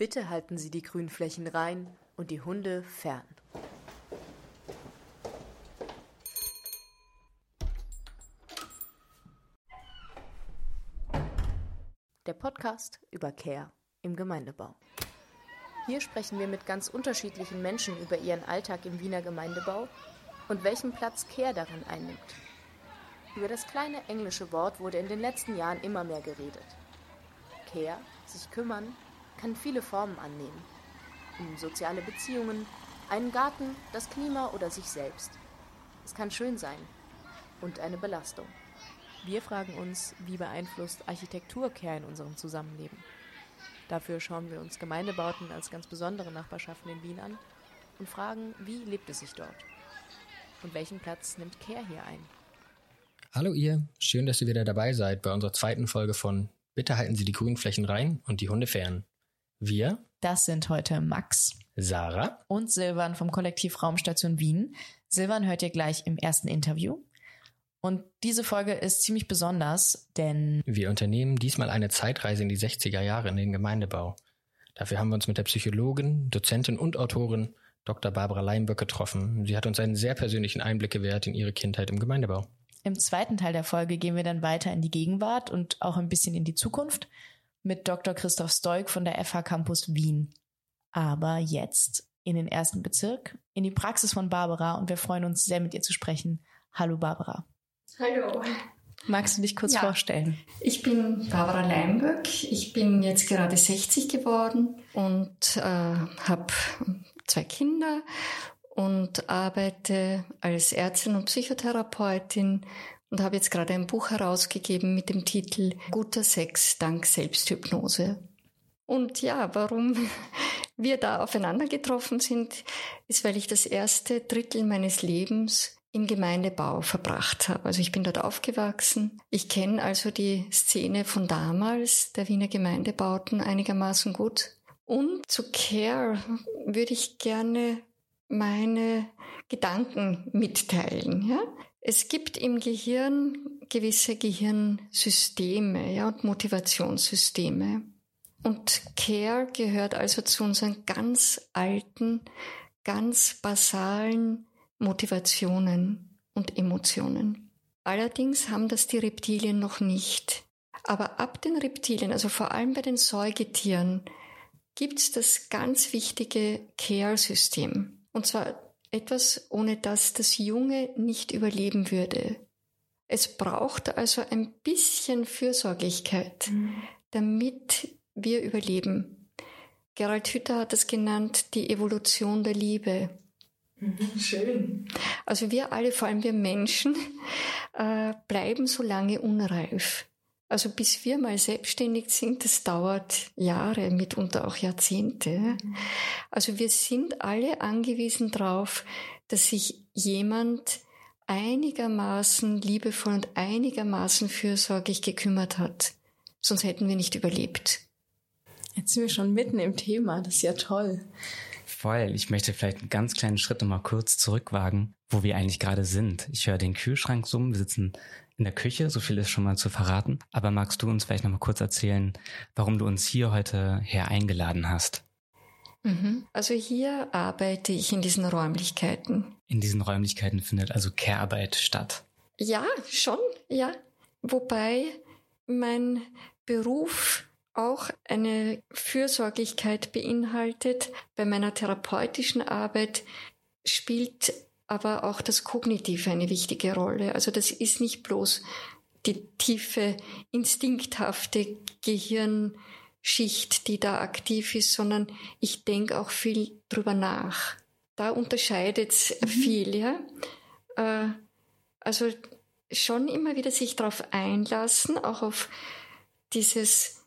Bitte halten Sie die Grünflächen rein und die Hunde fern. Der Podcast über Care im Gemeindebau. Hier sprechen wir mit ganz unterschiedlichen Menschen über ihren Alltag im Wiener Gemeindebau und welchen Platz Care darin einnimmt. Über das kleine englische Wort wurde in den letzten Jahren immer mehr geredet. Care, sich kümmern, kann viele Formen annehmen. Um soziale Beziehungen, einen Garten, das Klima oder sich selbst. Es kann schön sein und eine Belastung. Wir fragen uns, wie beeinflusst Architektur Care in unserem Zusammenleben? Dafür schauen wir uns Gemeindebauten als ganz besondere Nachbarschaften in Wien an und fragen, wie lebt es sich dort? Und welchen Platz nimmt Care hier ein? Hallo ihr, schön, dass ihr wieder dabei seid bei unserer zweiten Folge von Bitte halten Sie die Grünflächen rein und die Hunde fern. Wir, das sind heute Max, Sarah und Silvan vom Kollektiv Raumstation Wien. Silvan hört ihr gleich im ersten Interview. Und diese Folge ist ziemlich besonders, denn wir unternehmen diesmal eine Zeitreise in die 60er Jahre in den Gemeindebau. Dafür haben wir uns mit der Psychologin, Dozentin und Autorin Dr. Barbara Leimböck getroffen. Sie hat uns einen sehr persönlichen Einblick gewährt in ihre Kindheit im Gemeindebau. Im zweiten Teil der Folge gehen wir dann weiter in die Gegenwart und auch ein bisschen in die Zukunft mit Dr. Christoph Stoik von der FH Campus Wien. Aber jetzt in den ersten Bezirk, in die Praxis von Barbara und wir freuen uns sehr mit ihr zu sprechen. Hallo Barbara. Hallo. Magst du dich kurz ja, vorstellen? Ich bin Barbara Leimböck. Ich bin jetzt gerade 60 geworden und äh, habe zwei Kinder und arbeite als Ärztin und Psychotherapeutin und habe jetzt gerade ein Buch herausgegeben mit dem Titel Guter Sex dank Selbsthypnose. Und ja, warum wir da aufeinander getroffen sind, ist, weil ich das erste Drittel meines Lebens im Gemeindebau verbracht habe. Also ich bin dort aufgewachsen. Ich kenne also die Szene von damals, der Wiener Gemeindebauten, einigermaßen gut. Und zu Care würde ich gerne meine Gedanken mitteilen. Ja? Es gibt im Gehirn gewisse Gehirnsysteme ja, und Motivationssysteme. Und Care gehört also zu unseren ganz alten, ganz basalen Motivationen und Emotionen. Allerdings haben das die Reptilien noch nicht. Aber ab den Reptilien, also vor allem bei den Säugetieren, gibt es das ganz wichtige Care-System. Und zwar etwas, ohne das das Junge nicht überleben würde. Es braucht also ein bisschen Fürsorglichkeit, mhm. damit wir überleben. Gerald Hütter hat es genannt, die Evolution der Liebe. Mhm, schön. Also wir alle, vor allem wir Menschen, äh, bleiben so lange unreif. Also bis wir mal selbstständig sind, das dauert Jahre, mitunter auch Jahrzehnte. Also wir sind alle angewiesen darauf, dass sich jemand einigermaßen liebevoll und einigermaßen fürsorglich gekümmert hat. Sonst hätten wir nicht überlebt. Jetzt sind wir schon mitten im Thema. Das ist ja toll. Voll. Ich möchte vielleicht einen ganz kleinen Schritt nochmal kurz zurückwagen, wo wir eigentlich gerade sind. Ich höre den Kühlschrank summen. Wir sitzen in der Küche, so viel ist schon mal zu verraten. Aber magst du uns vielleicht noch mal kurz erzählen, warum du uns hier heute her eingeladen hast? Mhm. Also hier arbeite ich in diesen Räumlichkeiten. In diesen Räumlichkeiten findet also Care-Arbeit statt. Ja, schon, ja. Wobei mein Beruf auch eine Fürsorglichkeit beinhaltet. Bei meiner therapeutischen Arbeit spielt aber auch das Kognitive eine wichtige Rolle. Also das ist nicht bloß die tiefe, instinkthafte Gehirnschicht, die da aktiv ist, sondern ich denke auch viel drüber nach. Da unterscheidet es mhm. viel, ja. Äh, also schon immer wieder sich darauf einlassen, auch auf dieses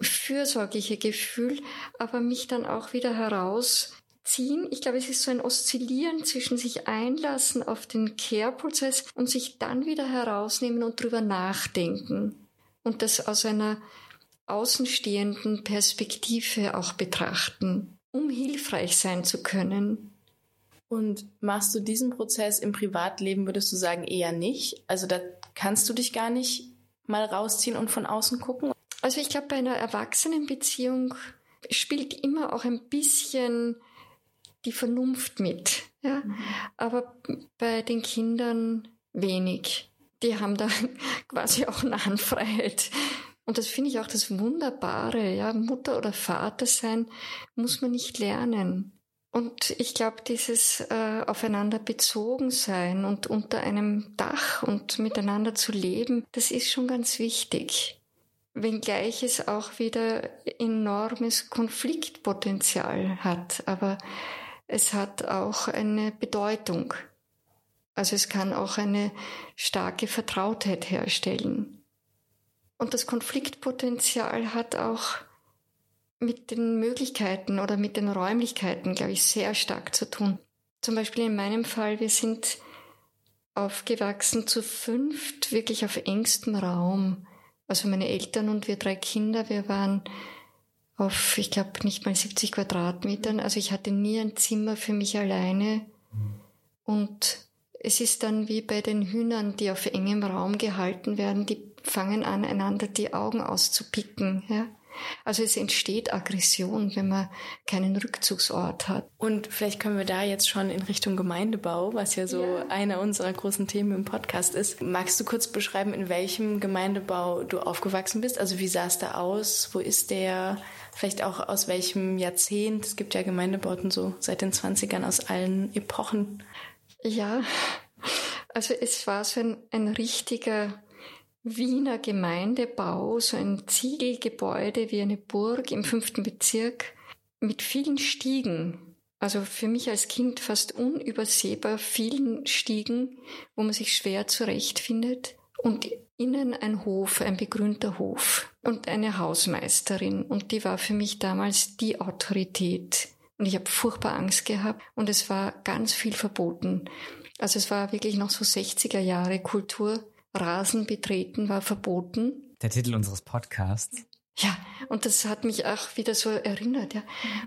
fürsorgliche Gefühl, aber mich dann auch wieder heraus ziehen. Ich glaube, es ist so ein Oszillieren zwischen sich einlassen auf den Care-Prozess und sich dann wieder herausnehmen und drüber nachdenken. Und das aus einer außenstehenden Perspektive auch betrachten, um hilfreich sein zu können. Und machst du diesen Prozess im Privatleben, würdest du sagen, eher nicht? Also da kannst du dich gar nicht mal rausziehen und von außen gucken? Also ich glaube, bei einer Erwachsenenbeziehung spielt immer auch ein bisschen die Vernunft mit. Ja? Mhm. Aber bei den Kindern wenig. Die haben da quasi auch Nahenfreiheit. Und das finde ich auch das Wunderbare. Ja? Mutter oder Vater sein muss man nicht lernen. Und ich glaube, dieses äh, aufeinander bezogen sein und unter einem Dach und miteinander zu leben, das ist schon ganz wichtig. Wenngleich es auch wieder enormes Konfliktpotenzial hat. Aber es hat auch eine Bedeutung. Also es kann auch eine starke Vertrautheit herstellen. Und das Konfliktpotenzial hat auch mit den Möglichkeiten oder mit den Räumlichkeiten, glaube ich, sehr stark zu tun. Zum Beispiel in meinem Fall, wir sind aufgewachsen zu fünft, wirklich auf engstem Raum. Also meine Eltern und wir drei Kinder, wir waren auf, ich glaube, nicht mal 70 Quadratmetern. Also ich hatte nie ein Zimmer für mich alleine. Und es ist dann wie bei den Hühnern, die auf engem Raum gehalten werden, die fangen an, einander die Augen auszupicken. Ja? Also es entsteht Aggression, wenn man keinen Rückzugsort hat. Und vielleicht können wir da jetzt schon in Richtung Gemeindebau, was ja so ja. einer unserer großen Themen im Podcast ist. Magst du kurz beschreiben, in welchem Gemeindebau du aufgewachsen bist? Also wie sah es da aus? Wo ist der? Vielleicht auch aus welchem Jahrzehnt? Es gibt ja Gemeindebauten so seit den 20ern aus allen Epochen. Ja, also es war so ein, ein richtiger Wiener Gemeindebau, so ein Ziegelgebäude wie eine Burg im fünften Bezirk mit vielen Stiegen. Also für mich als Kind fast unübersehbar vielen Stiegen, wo man sich schwer zurechtfindet. Und innen ein Hof, ein begrünter Hof und eine Hausmeisterin. Und die war für mich damals die Autorität. Und ich habe furchtbar Angst gehabt und es war ganz viel verboten. Also es war wirklich noch so 60er Jahre Kultur Rasen betreten war verboten. Der Titel unseres Podcasts. Ja, und das hat mich auch wieder so erinnert. Ja.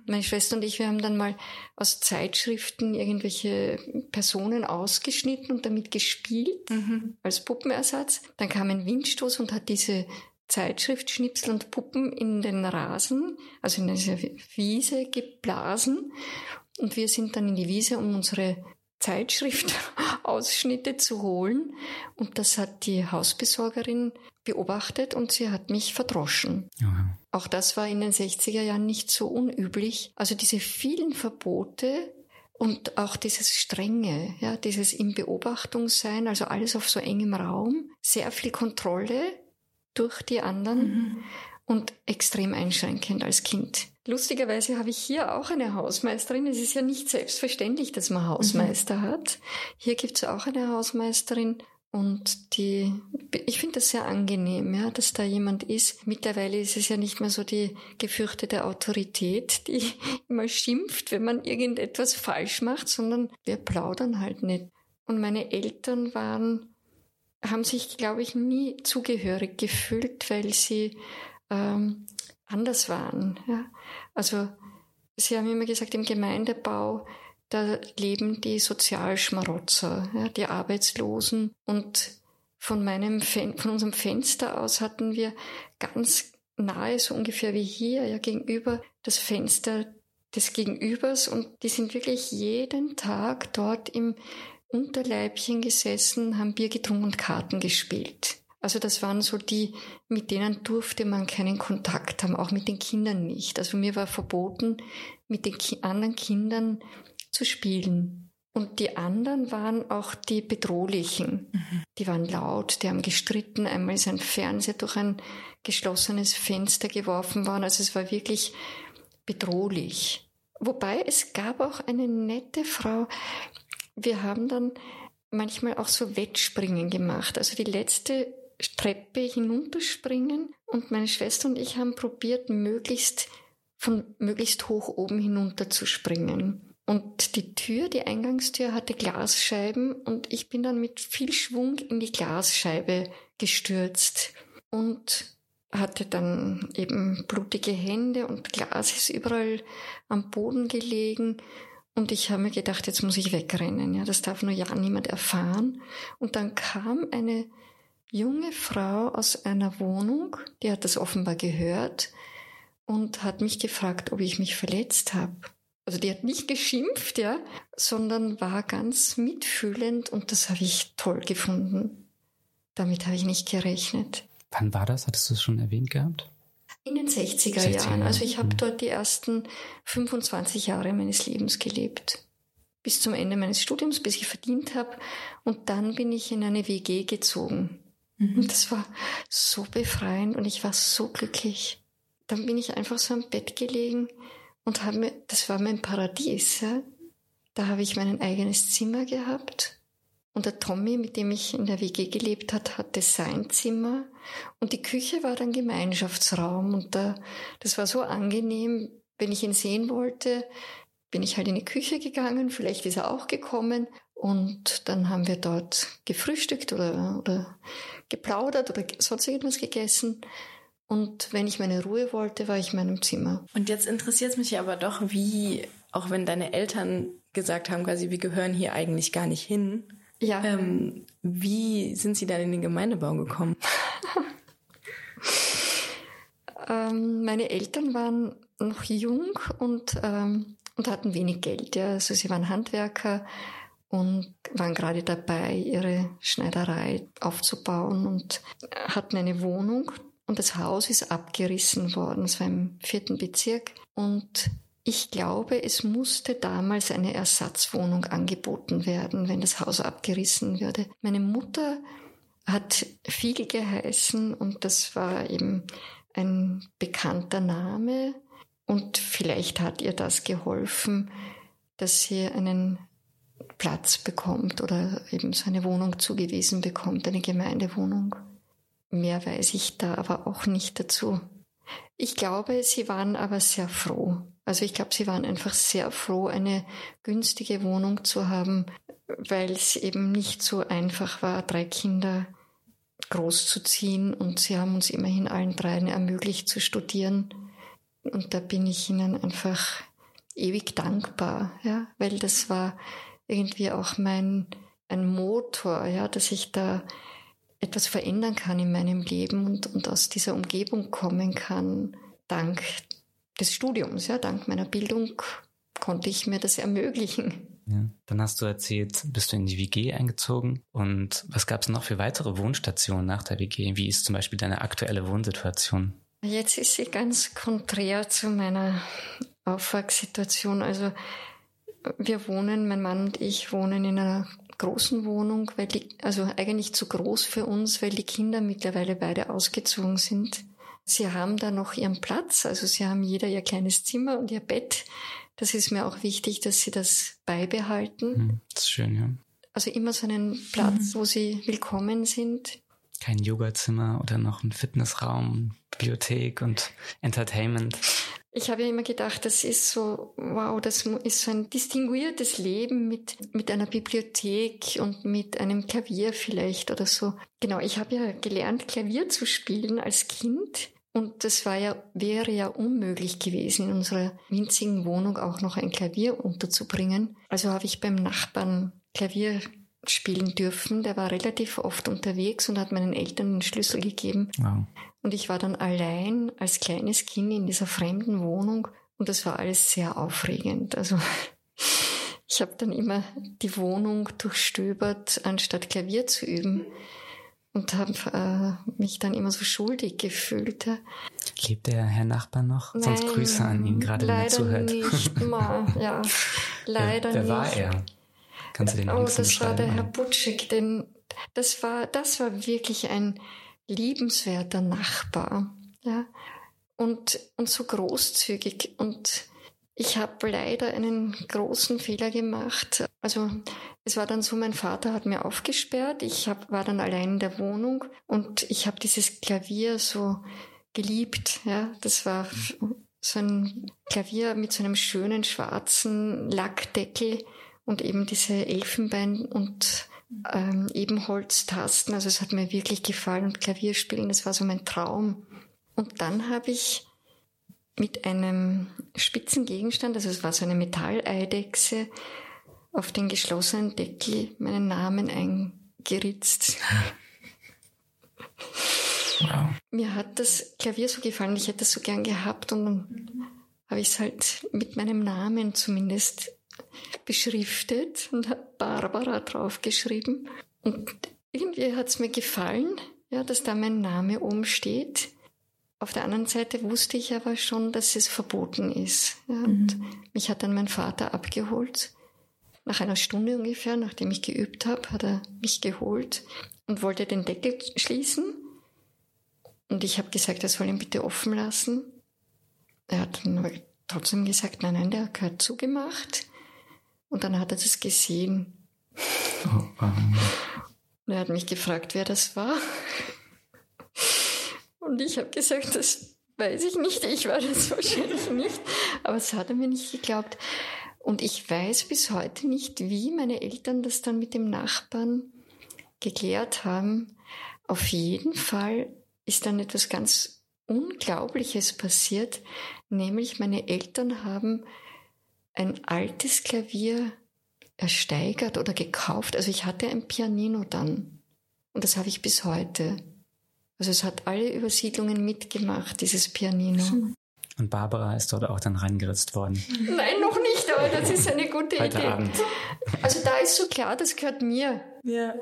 Meine Schwester und ich, wir haben dann mal aus Zeitschriften irgendwelche Personen ausgeschnitten und damit gespielt mhm. als Puppenersatz. Dann kam ein Windstoß und hat diese Zeitschriftschnipsel und Puppen in den Rasen, also in diese Wiese geblasen. Und wir sind dann in die Wiese, um unsere Zeitschriftausschnitte zu holen. Und das hat die Hausbesorgerin beobachtet und sie hat mich verdroschen. Ja. Auch das war in den 60er Jahren nicht so unüblich. Also diese vielen Verbote und auch dieses Strenge, ja, dieses im Beobachtung sein, also alles auf so engem Raum, sehr viel Kontrolle durch die anderen mhm. Und extrem einschränkend als Kind. Lustigerweise habe ich hier auch eine Hausmeisterin. Es ist ja nicht selbstverständlich, dass man Hausmeister mhm. hat. Hier gibt es auch eine Hausmeisterin und die, ich finde das sehr angenehm, ja, dass da jemand ist. Mittlerweile ist es ja nicht mehr so die gefürchtete Autorität, die immer schimpft, wenn man irgendetwas falsch macht, sondern wir plaudern halt nicht. Und meine Eltern waren, haben sich, glaube ich, nie zugehörig gefühlt, weil sie ähm, anders waren. Ja. Also Sie haben immer gesagt, im Gemeindebau, da leben die Sozialschmarotzer, ja, die Arbeitslosen. Und von, meinem von unserem Fenster aus hatten wir ganz nahe, so ungefähr wie hier, ja, gegenüber das Fenster des Gegenübers. Und die sind wirklich jeden Tag dort im Unterleibchen gesessen, haben Bier getrunken und Karten gespielt. Also das waren so die, mit denen durfte man keinen Kontakt haben, auch mit den Kindern nicht. Also mir war verboten, mit den Ki anderen Kindern zu spielen. Und die anderen waren auch die bedrohlichen. Mhm. Die waren laut, die haben gestritten. Einmal ist ein Fernseher durch ein geschlossenes Fenster geworfen worden. Also es war wirklich bedrohlich. Wobei es gab auch eine nette Frau. Wir haben dann manchmal auch so Wettspringen gemacht. Also die letzte Treppe hinunterspringen und meine Schwester und ich haben probiert, möglichst von möglichst hoch oben hinunter zu springen. Und die Tür, die Eingangstür hatte Glasscheiben und ich bin dann mit viel Schwung in die Glasscheibe gestürzt und hatte dann eben blutige Hände und Glas ist überall am Boden gelegen und ich habe mir gedacht, jetzt muss ich wegrennen. Ja, das darf nur ja niemand erfahren. Und dann kam eine junge Frau aus einer Wohnung, die hat das offenbar gehört und hat mich gefragt, ob ich mich verletzt habe. Also die hat nicht geschimpft, ja, sondern war ganz mitfühlend und das habe ich toll gefunden. Damit habe ich nicht gerechnet. Wann war das? Hattest du es schon erwähnt gehabt? In den 60er, 60er Jahren. Also ich habe mhm. dort die ersten 25 Jahre meines Lebens gelebt. Bis zum Ende meines Studiums, bis ich verdient habe. Und dann bin ich in eine WG gezogen. Mhm. Und das war so befreiend und ich war so glücklich. Dann bin ich einfach so am Bett gelegen und habe mir, das war mein Paradies. Ja? Da habe ich mein eigenes Zimmer gehabt und der Tommy, mit dem ich in der WG gelebt hat, hatte sein Zimmer. Und die Küche war dann Gemeinschaftsraum. Und da, das war so angenehm. Wenn ich ihn sehen wollte, bin ich halt in die Küche gegangen. Vielleicht ist er auch gekommen. Und dann haben wir dort gefrühstückt oder, oder geplaudert oder sonst irgendwas gegessen. Und wenn ich meine Ruhe wollte, war ich in meinem Zimmer. Und jetzt interessiert es mich aber doch, wie, auch wenn deine Eltern gesagt haben, quasi, wir gehören hier eigentlich gar nicht hin, ja. Ähm, wie sind Sie dann in den Gemeindebau gekommen? ähm, meine Eltern waren noch jung und, ähm, und hatten wenig Geld. Ja. Also sie waren Handwerker und waren gerade dabei, ihre Schneiderei aufzubauen und hatten eine Wohnung. Und das Haus ist abgerissen worden. Es war im vierten Bezirk. Und ich glaube, es musste damals eine Ersatzwohnung angeboten werden, wenn das Haus abgerissen würde. Meine Mutter hat viel geheißen und das war eben ein bekannter Name und vielleicht hat ihr das geholfen, dass sie einen Platz bekommt oder eben so eine Wohnung zugewiesen bekommt, eine Gemeindewohnung. Mehr weiß ich da aber auch nicht dazu. Ich glaube, sie waren aber sehr froh. Also ich glaube, sie waren einfach sehr froh, eine günstige Wohnung zu haben, weil es eben nicht so einfach war, drei Kinder großzuziehen und sie haben uns immerhin allen dreien ermöglicht zu studieren. Und da bin ich ihnen einfach ewig dankbar, ja, weil das war irgendwie auch mein, ein Motor, ja, dass ich da etwas verändern kann in meinem Leben und, und aus dieser Umgebung kommen kann, dank des Studiums. Ja, dank meiner Bildung konnte ich mir das ermöglichen. Ja. Dann hast du erzählt, bist du in die WG eingezogen und was gab es noch für weitere Wohnstationen nach der WG? Wie ist zum Beispiel deine aktuelle Wohnsituation? Jetzt ist sie ganz konträr zu meiner Aufwachssituation. Also wir wohnen, mein Mann und ich wohnen in einer großen Wohnung, weil die, also eigentlich zu groß für uns, weil die Kinder mittlerweile beide ausgezogen sind. Sie haben da noch ihren Platz, also sie haben jeder ihr kleines Zimmer und ihr Bett. Das ist mir auch wichtig, dass sie das beibehalten. Hm, das ist schön, ja. Also immer so einen Platz, mhm. wo sie willkommen sind. Kein Yogazimmer oder noch ein Fitnessraum, Bibliothek und Entertainment. Ich habe ja immer gedacht, das ist so, wow, das ist so ein distinguiertes Leben mit, mit einer Bibliothek und mit einem Klavier vielleicht oder so. Genau, ich habe ja gelernt, Klavier zu spielen als Kind. Und das war ja, wäre ja unmöglich gewesen, in unserer winzigen Wohnung auch noch ein Klavier unterzubringen. Also habe ich beim Nachbarn Klavier spielen dürfen. Der war relativ oft unterwegs und hat meinen Eltern den Schlüssel gegeben. Wow. Und ich war dann allein als kleines Kind in dieser fremden Wohnung und das war alles sehr aufregend. Also ich habe dann immer die Wohnung durchstöbert, anstatt Klavier zu üben und habe äh, mich dann immer so schuldig gefühlt. Lebt der Herr Nachbar noch? Nein, Sonst Grüße an ihn, gerade wenn er zuhört. Nicht mal, ja, leider wer, wer nicht. Wer war er? Kannst du den Oh, das war der Herr Butschek, denn das war, das war wirklich ein liebenswerter Nachbar, ja, und, und so großzügig. Und ich habe leider einen großen Fehler gemacht. Also es war dann so, mein Vater hat mir aufgesperrt, ich hab, war dann allein in der Wohnung und ich habe dieses Klavier so geliebt. Ja, das war so ein Klavier mit so einem schönen schwarzen Lackdeckel und eben diese Elfenbein und ähm, Ebenholztasten. Also es hat mir wirklich gefallen und Klavierspielen, das war so mein Traum. Und dann habe ich mit einem spitzen Gegenstand, also es war so eine Metalleidechse, auf den geschlossenen Deckel meinen Namen eingeritzt. Wow. Mir hat das Klavier so gefallen, ich hätte es so gern gehabt und dann habe ich es halt mit meinem Namen zumindest beschriftet und habe Barbara draufgeschrieben. Und irgendwie hat es mir gefallen, ja, dass da mein Name oben steht. Auf der anderen Seite wusste ich aber schon, dass es verboten ist. Ja, mhm. Und mich hat dann mein Vater abgeholt. Nach einer Stunde ungefähr, nachdem ich geübt habe, hat er mich geholt und wollte den Deckel schließen. Und ich habe gesagt, er soll ihn bitte offen lassen. Er hat dann trotzdem gesagt, nein, nein, der gehört zugemacht. Und dann hat er das gesehen. Oh, um. Und er hat mich gefragt, wer das war. Und ich habe gesagt, das weiß ich nicht, ich war das wahrscheinlich nicht. Aber es hat er mir nicht geglaubt. Und ich weiß bis heute nicht, wie meine Eltern das dann mit dem Nachbarn geklärt haben. Auf jeden Fall ist dann etwas ganz Unglaubliches passiert, nämlich meine Eltern haben ein altes Klavier ersteigert oder gekauft. Also ich hatte ein Pianino dann und das habe ich bis heute. Also es hat alle Übersiedlungen mitgemacht, dieses Pianino. Und Barbara ist dort auch dann reingeritzt worden. Nein, noch nicht, aber das ist eine gute Heute Idee. Abend. Also da ist so klar, das gehört mir. Ja.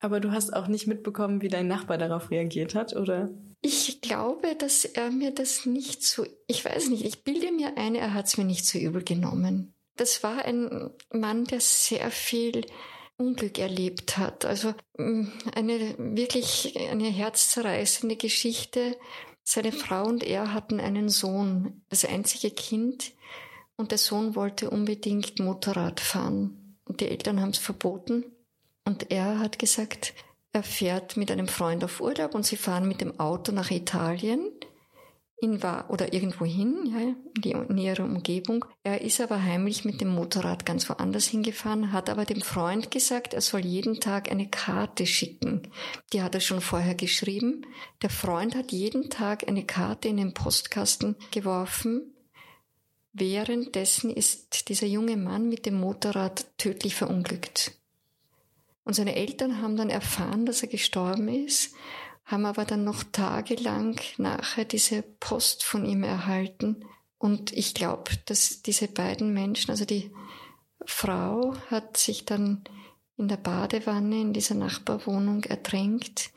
Aber du hast auch nicht mitbekommen, wie dein Nachbar darauf reagiert hat, oder? Ich glaube, dass er mir das nicht so, ich weiß nicht, ich bilde mir ein, er hat es mir nicht so übel genommen. Das war ein Mann, der sehr viel Unglück erlebt hat. Also mm, eine wirklich eine herzzerreißende Geschichte. Seine Frau und er hatten einen Sohn, das einzige Kind, und der Sohn wollte unbedingt Motorrad fahren. Und die Eltern haben es verboten. Und er hat gesagt, er fährt mit einem Freund auf Urlaub und sie fahren mit dem Auto nach Italien in war oder irgendwo hin, ja, in die nähere Umgebung. Er ist aber heimlich mit dem Motorrad ganz woanders hingefahren, hat aber dem Freund gesagt, er soll jeden Tag eine Karte schicken. Die hat er schon vorher geschrieben. Der Freund hat jeden Tag eine Karte in den Postkasten geworfen. Währenddessen ist dieser junge Mann mit dem Motorrad tödlich verunglückt. Und seine Eltern haben dann erfahren, dass er gestorben ist, haben aber dann noch tagelang nachher diese Post von ihm erhalten. Und ich glaube, dass diese beiden Menschen, also die Frau hat sich dann in der Badewanne in dieser Nachbarwohnung ertränkt.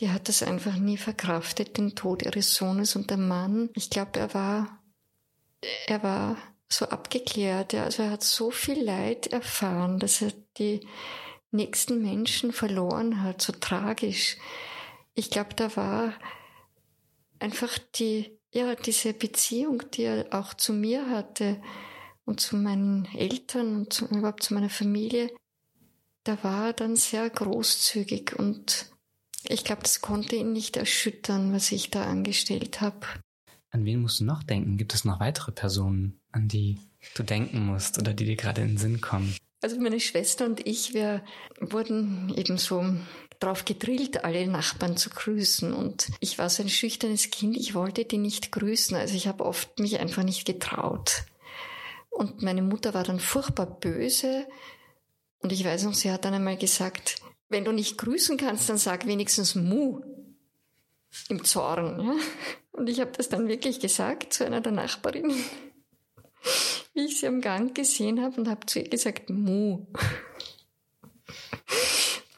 Die hat das einfach nie verkraftet, den Tod ihres Sohnes und der Mann. Ich glaube, er war, er war so abgeklärt. Also er hat so viel Leid erfahren, dass er die nächsten Menschen verloren hat, so tragisch. Ich glaube, da war einfach die, ja, diese Beziehung, die er auch zu mir hatte und zu meinen Eltern und zu, überhaupt zu meiner Familie, da war er dann sehr großzügig und ich glaube, das konnte ihn nicht erschüttern, was ich da angestellt habe. An wen musst du noch denken? Gibt es noch weitere Personen, an die du denken musst oder die dir gerade in den Sinn kommen? Also meine Schwester und ich, wir wurden eben so drauf gedrillt, alle Nachbarn zu grüßen. Und ich war so ein schüchternes Kind, ich wollte die nicht grüßen. Also ich habe oft mich einfach nicht getraut. Und meine Mutter war dann furchtbar böse. Und ich weiß noch, sie hat dann einmal gesagt, wenn du nicht grüßen kannst, dann sag wenigstens Mu im Zorn. Ja? Und ich habe das dann wirklich gesagt zu einer der Nachbarinnen wie ich sie am Gang gesehen habe und habe zu ihr gesagt, Mu.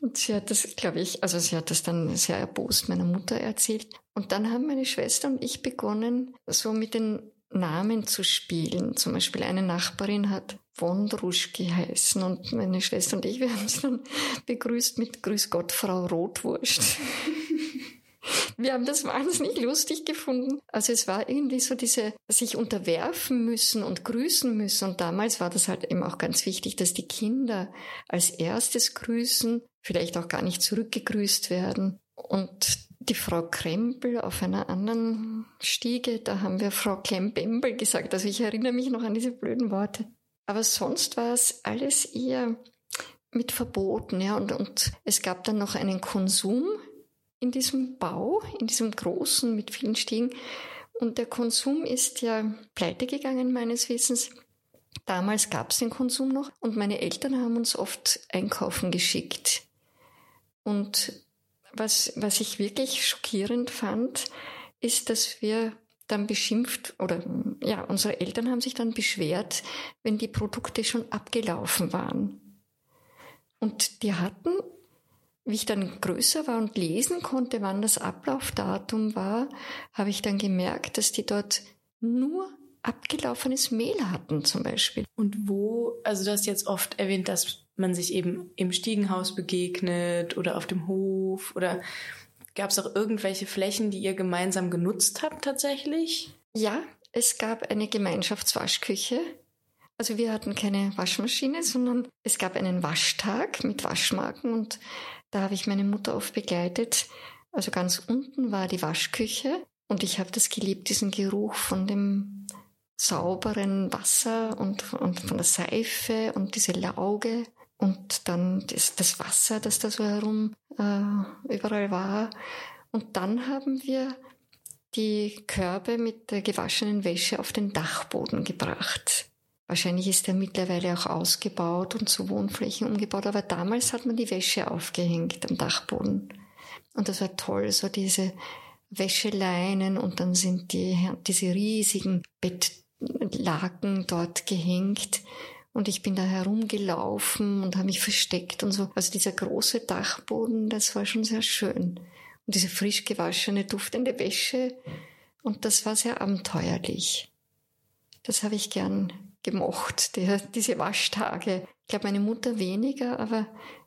Und sie hat das, glaube ich, also sie hat das dann sehr erbost meiner Mutter erzählt. Und dann haben meine Schwester und ich begonnen, so mit den Namen zu spielen. Zum Beispiel eine Nachbarin hat Wondrusch geheißen und meine Schwester und ich, wir haben sie dann begrüßt mit Grüß Gott, Frau Rotwurst. Wir haben das wahnsinnig lustig gefunden. Also es war irgendwie so diese, sich unterwerfen müssen und grüßen müssen. Und damals war das halt eben auch ganz wichtig, dass die Kinder als erstes grüßen, vielleicht auch gar nicht zurückgegrüßt werden. Und die Frau Krempel auf einer anderen Stiege, da haben wir Frau Klembembel gesagt. Also ich erinnere mich noch an diese blöden Worte. Aber sonst war es alles eher mit Verboten, ja. Und, und es gab dann noch einen Konsum in diesem Bau, in diesem großen mit vielen Stiegen. Und der Konsum ist ja pleite gegangen meines Wissens. Damals gab es den Konsum noch und meine Eltern haben uns oft einkaufen geschickt. Und was, was ich wirklich schockierend fand, ist, dass wir dann beschimpft oder ja, unsere Eltern haben sich dann beschwert, wenn die Produkte schon abgelaufen waren. Und die hatten, wie ich dann größer war und lesen konnte, wann das Ablaufdatum war, habe ich dann gemerkt, dass die dort nur abgelaufenes Mehl hatten zum Beispiel. Und wo, also du hast jetzt oft erwähnt, dass man sich eben im Stiegenhaus begegnet oder auf dem Hof oder gab es auch irgendwelche Flächen, die ihr gemeinsam genutzt habt tatsächlich? Ja, es gab eine Gemeinschaftswaschküche. Also wir hatten keine Waschmaschine, sondern es gab einen Waschtag mit Waschmarken und da habe ich meine Mutter oft begleitet. Also ganz unten war die Waschküche und ich habe das geliebt, diesen Geruch von dem sauberen Wasser und, und von der Seife und diese Lauge und dann das, das Wasser, das da so herum äh, überall war. Und dann haben wir die Körbe mit der gewaschenen Wäsche auf den Dachboden gebracht. Wahrscheinlich ist er mittlerweile auch ausgebaut und zu Wohnflächen umgebaut, aber damals hat man die Wäsche aufgehängt am Dachboden. Und das war toll, so diese Wäscheleinen und dann sind die, diese riesigen Bett, Laken dort gehängt und ich bin da herumgelaufen und habe mich versteckt und so. Also dieser große Dachboden, das war schon sehr schön. Und diese frisch gewaschene, duftende Wäsche und das war sehr abenteuerlich. Das habe ich gern gemocht, die, diese Waschtage. Ich glaube, meine Mutter weniger, aber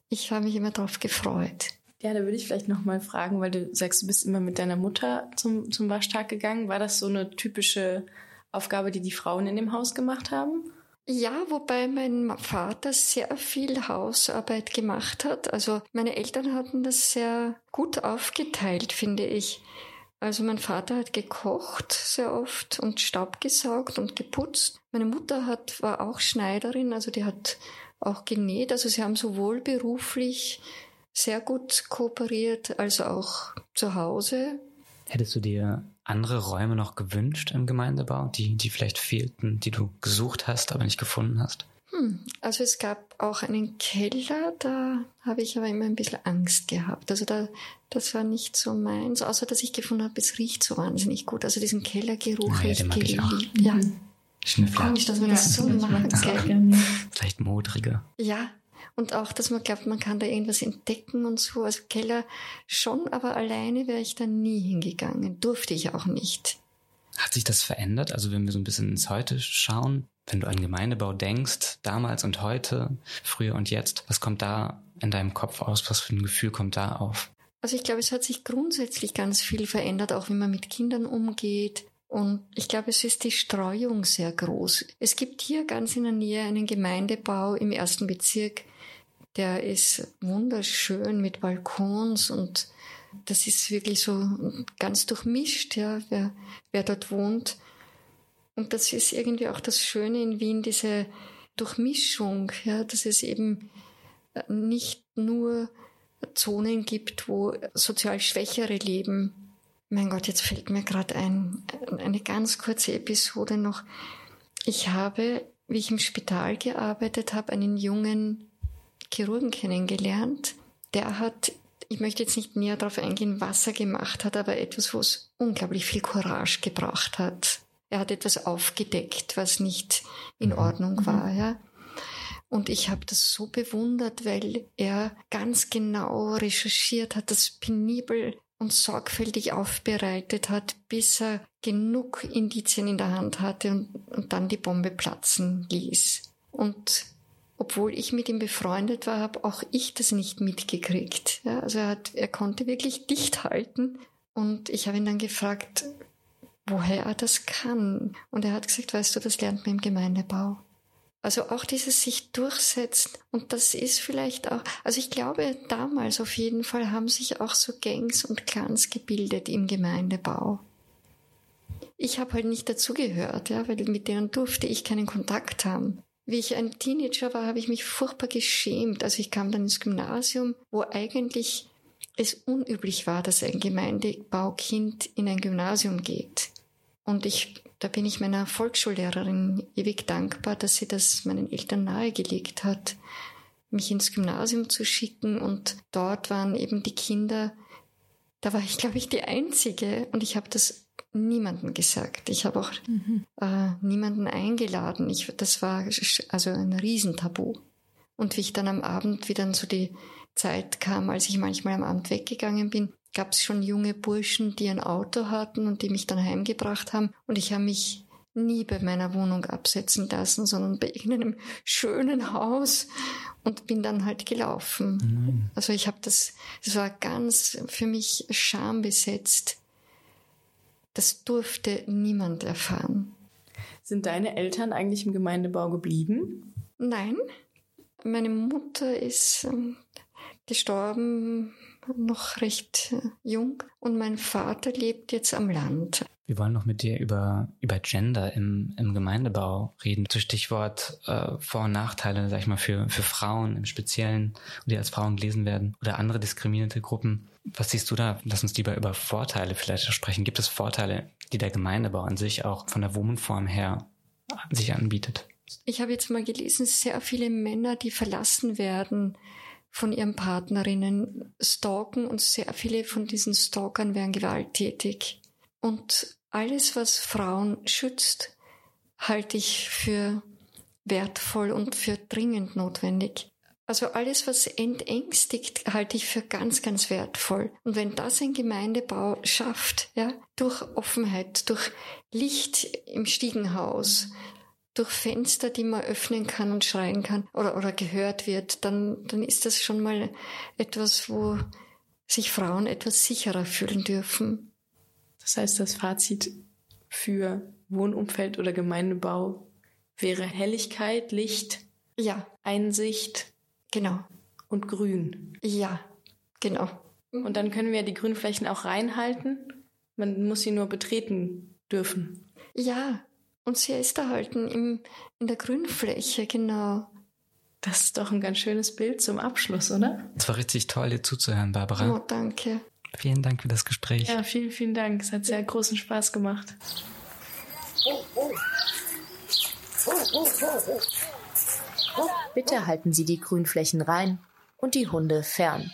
ich habe mich immer darauf gefreut. Ja, da würde ich vielleicht nochmal fragen, weil du sagst, du bist immer mit deiner Mutter zum, zum Waschtag gegangen. War das so eine typische Aufgabe, die die Frauen in dem Haus gemacht haben? Ja, wobei mein Vater sehr viel Hausarbeit gemacht hat. Also meine Eltern hatten das sehr gut aufgeteilt, finde ich. Also mein Vater hat gekocht sehr oft und Staub gesaugt und geputzt. Meine Mutter hat, war auch Schneiderin, also die hat auch genäht. Also sie haben sowohl beruflich sehr gut kooperiert als auch zu Hause. Hättest du dir andere Räume noch gewünscht im Gemeindebau, die, die vielleicht fehlten, die du gesucht hast, aber nicht gefunden hast? Hm, also es gab auch einen Keller, da habe ich aber immer ein bisschen Angst gehabt. Also da, das war nicht so meins, außer dass ich gefunden habe, es riecht so wahnsinnig gut. Also diesen Kellergeruch den mag ich auch. Ja. Schnüffler. Komisch, dass man ja, das so mag. Vielleicht modriger. Ja, und auch, dass man glaubt, man kann da irgendwas entdecken und so. Also Keller schon, aber alleine wäre ich da nie hingegangen. Durfte ich auch nicht. Hat sich das verändert? Also wenn wir so ein bisschen ins Heute schauen, wenn du an Gemeindebau denkst, damals und heute, früher und jetzt, was kommt da in deinem Kopf aus? Was für ein Gefühl kommt da auf? Also ich glaube, es hat sich grundsätzlich ganz viel verändert, auch wie man mit Kindern umgeht. Und ich glaube, es ist die Streuung sehr groß. Es gibt hier ganz in der Nähe einen Gemeindebau im ersten Bezirk, der ist wunderschön mit Balkons und das ist wirklich so ganz durchmischt, ja, wer, wer dort wohnt. Und das ist irgendwie auch das Schöne in Wien, diese Durchmischung, ja, dass es eben nicht nur Zonen gibt, wo sozial Schwächere leben. Mein Gott, jetzt fällt mir gerade ein, eine ganz kurze Episode noch. Ich habe, wie ich im Spital gearbeitet habe, einen jungen Chirurgen kennengelernt. Der hat, ich möchte jetzt nicht näher darauf eingehen, was er gemacht hat, aber etwas, was unglaublich viel Courage gebracht hat. Er hat etwas aufgedeckt, was nicht in mhm. Ordnung mhm. war, ja. Und ich habe das so bewundert, weil er ganz genau recherchiert hat, das penibel und sorgfältig aufbereitet hat, bis er genug Indizien in der Hand hatte und, und dann die Bombe platzen ließ. Und obwohl ich mit ihm befreundet war, habe auch ich das nicht mitgekriegt. Ja, also er, hat, er konnte wirklich dicht halten und ich habe ihn dann gefragt, woher er das kann. Und er hat gesagt, weißt du, das lernt man im Gemeindebau. Also auch dieses sich durchsetzen. Und das ist vielleicht auch, also ich glaube, damals auf jeden Fall haben sich auch so Gangs und Clans gebildet im Gemeindebau. Ich habe halt nicht dazugehört, ja, weil mit denen durfte ich keinen Kontakt haben. Wie ich ein Teenager war, habe ich mich furchtbar geschämt. Also ich kam dann ins Gymnasium, wo eigentlich es unüblich war, dass ein Gemeindebaukind in ein Gymnasium geht. Und ich, da bin ich meiner Volksschullehrerin ewig dankbar, dass sie das meinen Eltern nahegelegt hat, mich ins Gymnasium zu schicken. Und dort waren eben die Kinder, da war ich, glaube ich, die Einzige und ich habe das niemandem gesagt. Ich habe auch mhm. äh, niemanden eingeladen. Ich, das war also ein Riesentabu. Und wie ich dann am Abend, wie dann so die Zeit kam, als ich manchmal am Abend weggegangen bin, gab es schon junge Burschen, die ein Auto hatten und die mich dann heimgebracht haben. Und ich habe mich nie bei meiner Wohnung absetzen lassen, sondern bei irgendeinem schönen Haus und bin dann halt gelaufen. Mhm. Also ich habe das, das war ganz für mich schambesetzt. Das durfte niemand erfahren. Sind deine Eltern eigentlich im Gemeindebau geblieben? Nein. Meine Mutter ist ähm, gestorben noch recht jung und mein Vater lebt jetzt am Land. Wir wollen noch mit dir über, über Gender im, im Gemeindebau reden. Zu Stichwort äh, Vor- und Nachteile, sag ich mal, für, für Frauen im Speziellen, die als Frauen gelesen werden oder andere diskriminierte Gruppen. Was siehst du da? Lass uns lieber über Vorteile vielleicht sprechen. Gibt es Vorteile, die der Gemeindebau an sich auch von der Wohnform her sich anbietet? Ich habe jetzt mal gelesen, sehr viele Männer, die verlassen werden, von ihren Partnerinnen stalken und sehr viele von diesen Stalkern werden gewalttätig. Und alles, was Frauen schützt, halte ich für wertvoll und für dringend notwendig. Also alles, was entängstigt, halte ich für ganz, ganz wertvoll. Und wenn das ein Gemeindebau schafft, ja, durch Offenheit, durch Licht im Stiegenhaus, durch Fenster, die man öffnen kann und schreien kann oder, oder gehört wird, dann, dann ist das schon mal etwas, wo sich Frauen etwas sicherer fühlen dürfen. Das heißt, das Fazit für Wohnumfeld oder Gemeindebau wäre Helligkeit, Licht, ja, Einsicht, genau und Grün. Ja, genau. Und dann können wir die Grünflächen auch reinhalten. Man muss sie nur betreten dürfen. Ja, und sie ist erhalten im, in der Grünfläche, genau. Das ist doch ein ganz schönes Bild zum Abschluss, oder? Es war richtig toll, dir zuzuhören, Barbara. Oh, danke. Vielen Dank für das Gespräch. Ja, vielen, vielen Dank. Es hat sehr großen Spaß gemacht. Bitte halten Sie die Grünflächen rein und die Hunde fern.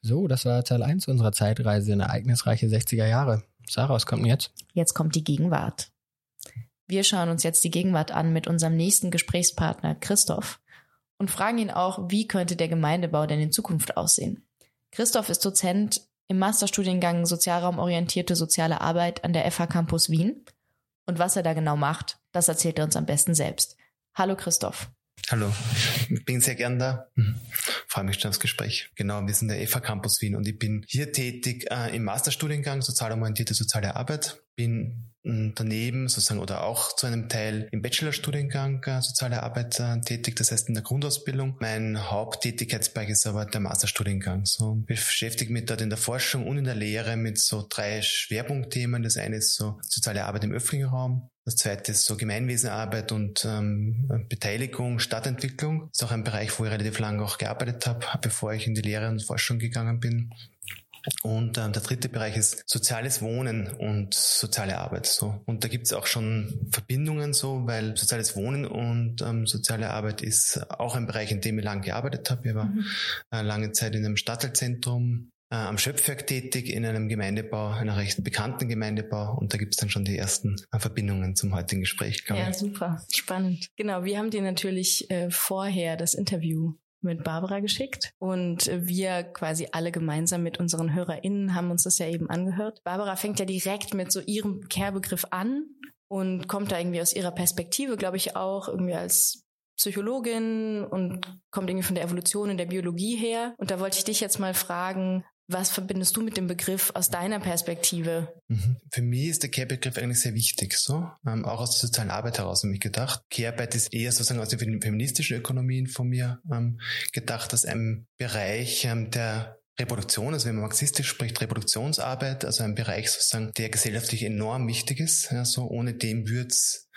So, das war Teil 1 unserer Zeitreise in ereignisreiche 60er Jahre. Sarah, was kommt denn jetzt? Jetzt kommt die Gegenwart. Wir schauen uns jetzt die Gegenwart an mit unserem nächsten Gesprächspartner Christoph und fragen ihn auch, wie könnte der Gemeindebau denn in Zukunft aussehen. Christoph ist Dozent im Masterstudiengang Sozialraumorientierte soziale Arbeit an der FH Campus Wien. Und was er da genau macht, das erzählt er uns am besten selbst. Hallo Christoph. Hallo, ich bin sehr gern da. Mhm. Freue mich schon aufs Gespräch. Genau, wir sind der FH Campus Wien und ich bin hier tätig äh, im Masterstudiengang Sozialorientierte soziale Arbeit. Bin daneben sozusagen oder auch zu einem Teil im Bachelorstudiengang äh, soziale Arbeit äh, tätig, das heißt in der Grundausbildung. Mein Haupttätigkeitsbereich ist aber der Masterstudiengang. So beschäftige mich dort in der Forschung und in der Lehre mit so drei Schwerpunktthemen. Das eine ist so soziale Arbeit im öffentlichen Raum, das zweite ist so Gemeinwesenarbeit und ähm, Beteiligung, Stadtentwicklung. Das ist auch ein Bereich, wo ich relativ lange auch gearbeitet habe, bevor ich in die Lehre und Forschung gegangen bin. Und äh, der dritte Bereich ist soziales Wohnen und soziale Arbeit. So. Und da gibt es auch schon Verbindungen so, weil soziales Wohnen und ähm, soziale Arbeit ist auch ein Bereich, in dem ich lange gearbeitet habe. Ich war mhm. äh, lange Zeit in einem Stadtteilzentrum äh, am Schöpfwerk tätig, in einem Gemeindebau, einer recht bekannten Gemeindebau. Und da gibt es dann schon die ersten äh, Verbindungen zum heutigen Gespräch. Ja, super, spannend. Genau, wir haben dir natürlich äh, vorher das Interview mit Barbara geschickt und wir quasi alle gemeinsam mit unseren HörerInnen haben uns das ja eben angehört. Barbara fängt ja direkt mit so ihrem Care-Begriff an und kommt da irgendwie aus ihrer Perspektive, glaube ich, auch irgendwie als Psychologin und kommt irgendwie von der Evolution und der Biologie her. Und da wollte ich dich jetzt mal fragen, was verbindest du mit dem Begriff aus deiner Perspektive? Mhm. Für mich ist der Care-Begriff eigentlich sehr wichtig, so ähm, auch aus der sozialen Arbeit heraus habe ich gedacht. Care-Arbeit ist eher sozusagen aus den feministischen Ökonomien von mir ähm, gedacht, als ein Bereich ähm, der Reproduktion, also wenn man marxistisch spricht, Reproduktionsarbeit, also ein Bereich sozusagen, der gesellschaftlich enorm wichtig ist. Ja, so ohne dem würde es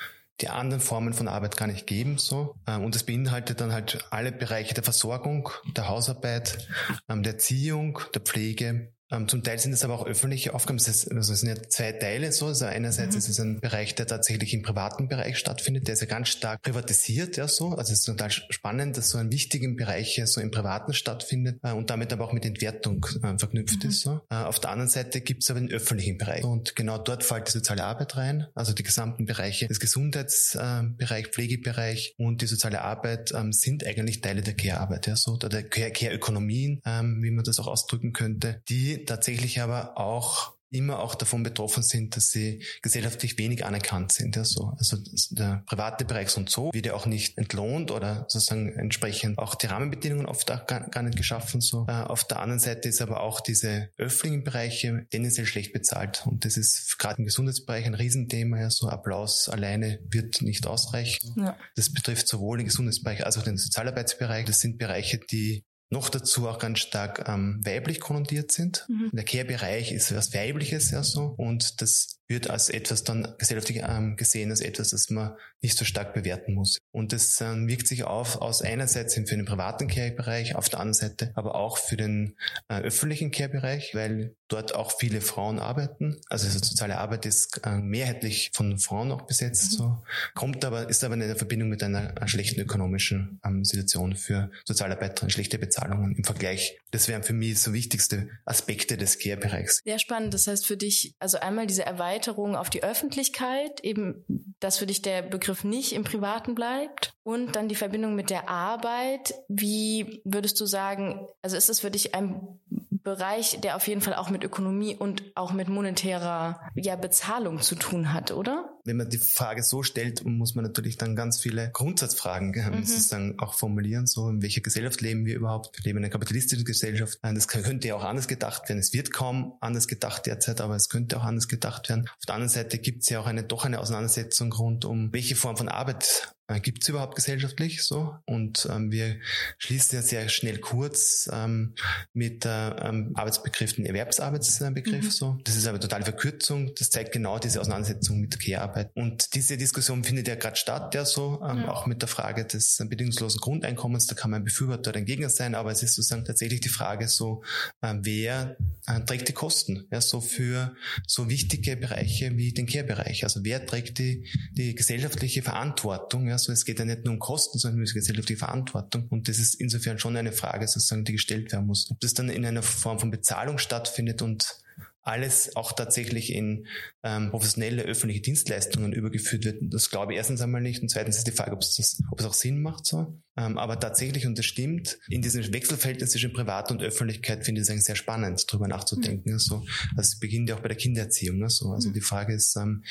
die anderen Formen von Arbeit gar nicht geben. So. Ähm, und das beinhaltet dann halt alle Bereiche der Versorgung, der Hausarbeit, ähm, der Erziehung, der Pflege, zum Teil sind es aber auch öffentliche Aufgaben. Also es sind ja zwei Teile so. Also einerseits mhm. ist es ein Bereich, der tatsächlich im privaten Bereich stattfindet. Der ist ja ganz stark privatisiert, ja so. Also es ist total spannend, dass so ein wichtigen Bereich so im Privaten stattfindet äh, und damit aber auch mit Entwertung äh, verknüpft mhm. ist. So. Äh, auf der anderen Seite gibt es aber den öffentlichen Bereich. Und genau dort fällt die soziale Arbeit rein. Also die gesamten Bereiche des Gesundheitsbereich, Pflegebereich und die soziale Arbeit ähm, sind eigentlich Teile der Care-Arbeit, ja so. Oder der Care-Ökonomien, ähm, wie man das auch ausdrücken könnte, die tatsächlich aber auch immer auch davon betroffen sind, dass sie gesellschaftlich wenig anerkannt sind. Ja, so. Also der private Bereich und so wird ja auch nicht entlohnt oder sozusagen entsprechend auch die Rahmenbedingungen oft auch gar, gar nicht geschaffen. So. Äh, auf der anderen Seite ist aber auch diese öffentlichen Bereiche tendenziell schlecht bezahlt. Und das ist gerade im Gesundheitsbereich ein Riesenthema. Ja, so Applaus alleine wird nicht ausreichen. Ja. Das betrifft sowohl den Gesundheitsbereich als auch den Sozialarbeitsbereich. Das sind Bereiche, die noch dazu auch ganz stark ähm, weiblich konnotiert sind. Mhm. Der Care-Bereich ist was Weibliches ja so und das wird als etwas dann gesellschaftlich ähm, gesehen, als etwas, das man nicht so stark bewerten muss. Und das ähm, wirkt sich auf aus einerseits für den privaten Care-Bereich, auf der anderen Seite aber auch für den äh, öffentlichen Care-Bereich, weil dort auch viele Frauen arbeiten. Also soziale Arbeit ist äh, mehrheitlich von Frauen auch besetzt. Mhm. So. Kommt aber, ist aber in der Verbindung mit einer, schlechten ökonomischen ähm, Situation für Sozialarbeiterinnen, schlechte Bezahlungen im Vergleich. Das wären für mich so wichtigste Aspekte des Care-Bereichs. Sehr spannend. Das heißt für dich, also einmal diese Erweiterung Erweiterung auf die Öffentlichkeit, eben, dass für dich der Begriff nicht im Privaten bleibt und dann die Verbindung mit der Arbeit. Wie würdest du sagen, also ist es für dich ein Bereich, der auf jeden Fall auch mit Ökonomie und auch mit monetärer ja, Bezahlung zu tun hat, oder? Wenn man die Frage so stellt, muss man natürlich dann ganz viele Grundsatzfragen mhm. sozusagen auch formulieren. So, in welcher Gesellschaft leben wir überhaupt? Wir leben in einer kapitalistischen Gesellschaft. Das könnte ja auch anders gedacht werden. Es wird kaum anders gedacht derzeit, aber es könnte auch anders gedacht werden. Auf der anderen Seite gibt es ja auch eine doch eine Auseinandersetzung rund um welche Form von Arbeit äh, gibt es überhaupt gesellschaftlich so? Und ähm, wir schließen ja sehr schnell kurz ähm, mit äh, ähm, Arbeitsbegriff den Erwerbsarbeitsbegriff mhm. so. Das ist aber totale Verkürzung. Das zeigt genau diese Auseinandersetzung mit der Care-Arbeit. Und diese Diskussion findet ja gerade statt, ja so, ähm, ja. auch mit der Frage des äh, bedingungslosen Grundeinkommens. Da kann man Befürworter oder ein Gegner sein, aber es ist sozusagen tatsächlich die Frage so, äh, wer äh, trägt die Kosten, ja, so für so wichtige Bereiche wie den Care-Bereich. Also wer trägt die, die gesellschaftliche Verantwortung, ja, also es geht ja nicht nur um Kosten, sondern um gesellschaftliche Verantwortung. Und das ist insofern schon eine Frage, sozusagen, die gestellt werden muss. Ob das dann in einer Form von Bezahlung stattfindet und alles auch tatsächlich in ähm, professionelle öffentliche Dienstleistungen übergeführt wird. Das glaube ich erstens einmal nicht. Und zweitens ist die Frage, ob es, das, ob es auch Sinn macht so. Ähm, aber tatsächlich, und das stimmt, in diesem Wechselverhältnis zwischen Privat und Öffentlichkeit finde ich es eigentlich sehr spannend, darüber nachzudenken. Mhm. So. Also es beginnt ja auch bei der Kindererziehung. Ne, so. Also mhm. die Frage ist, ähm,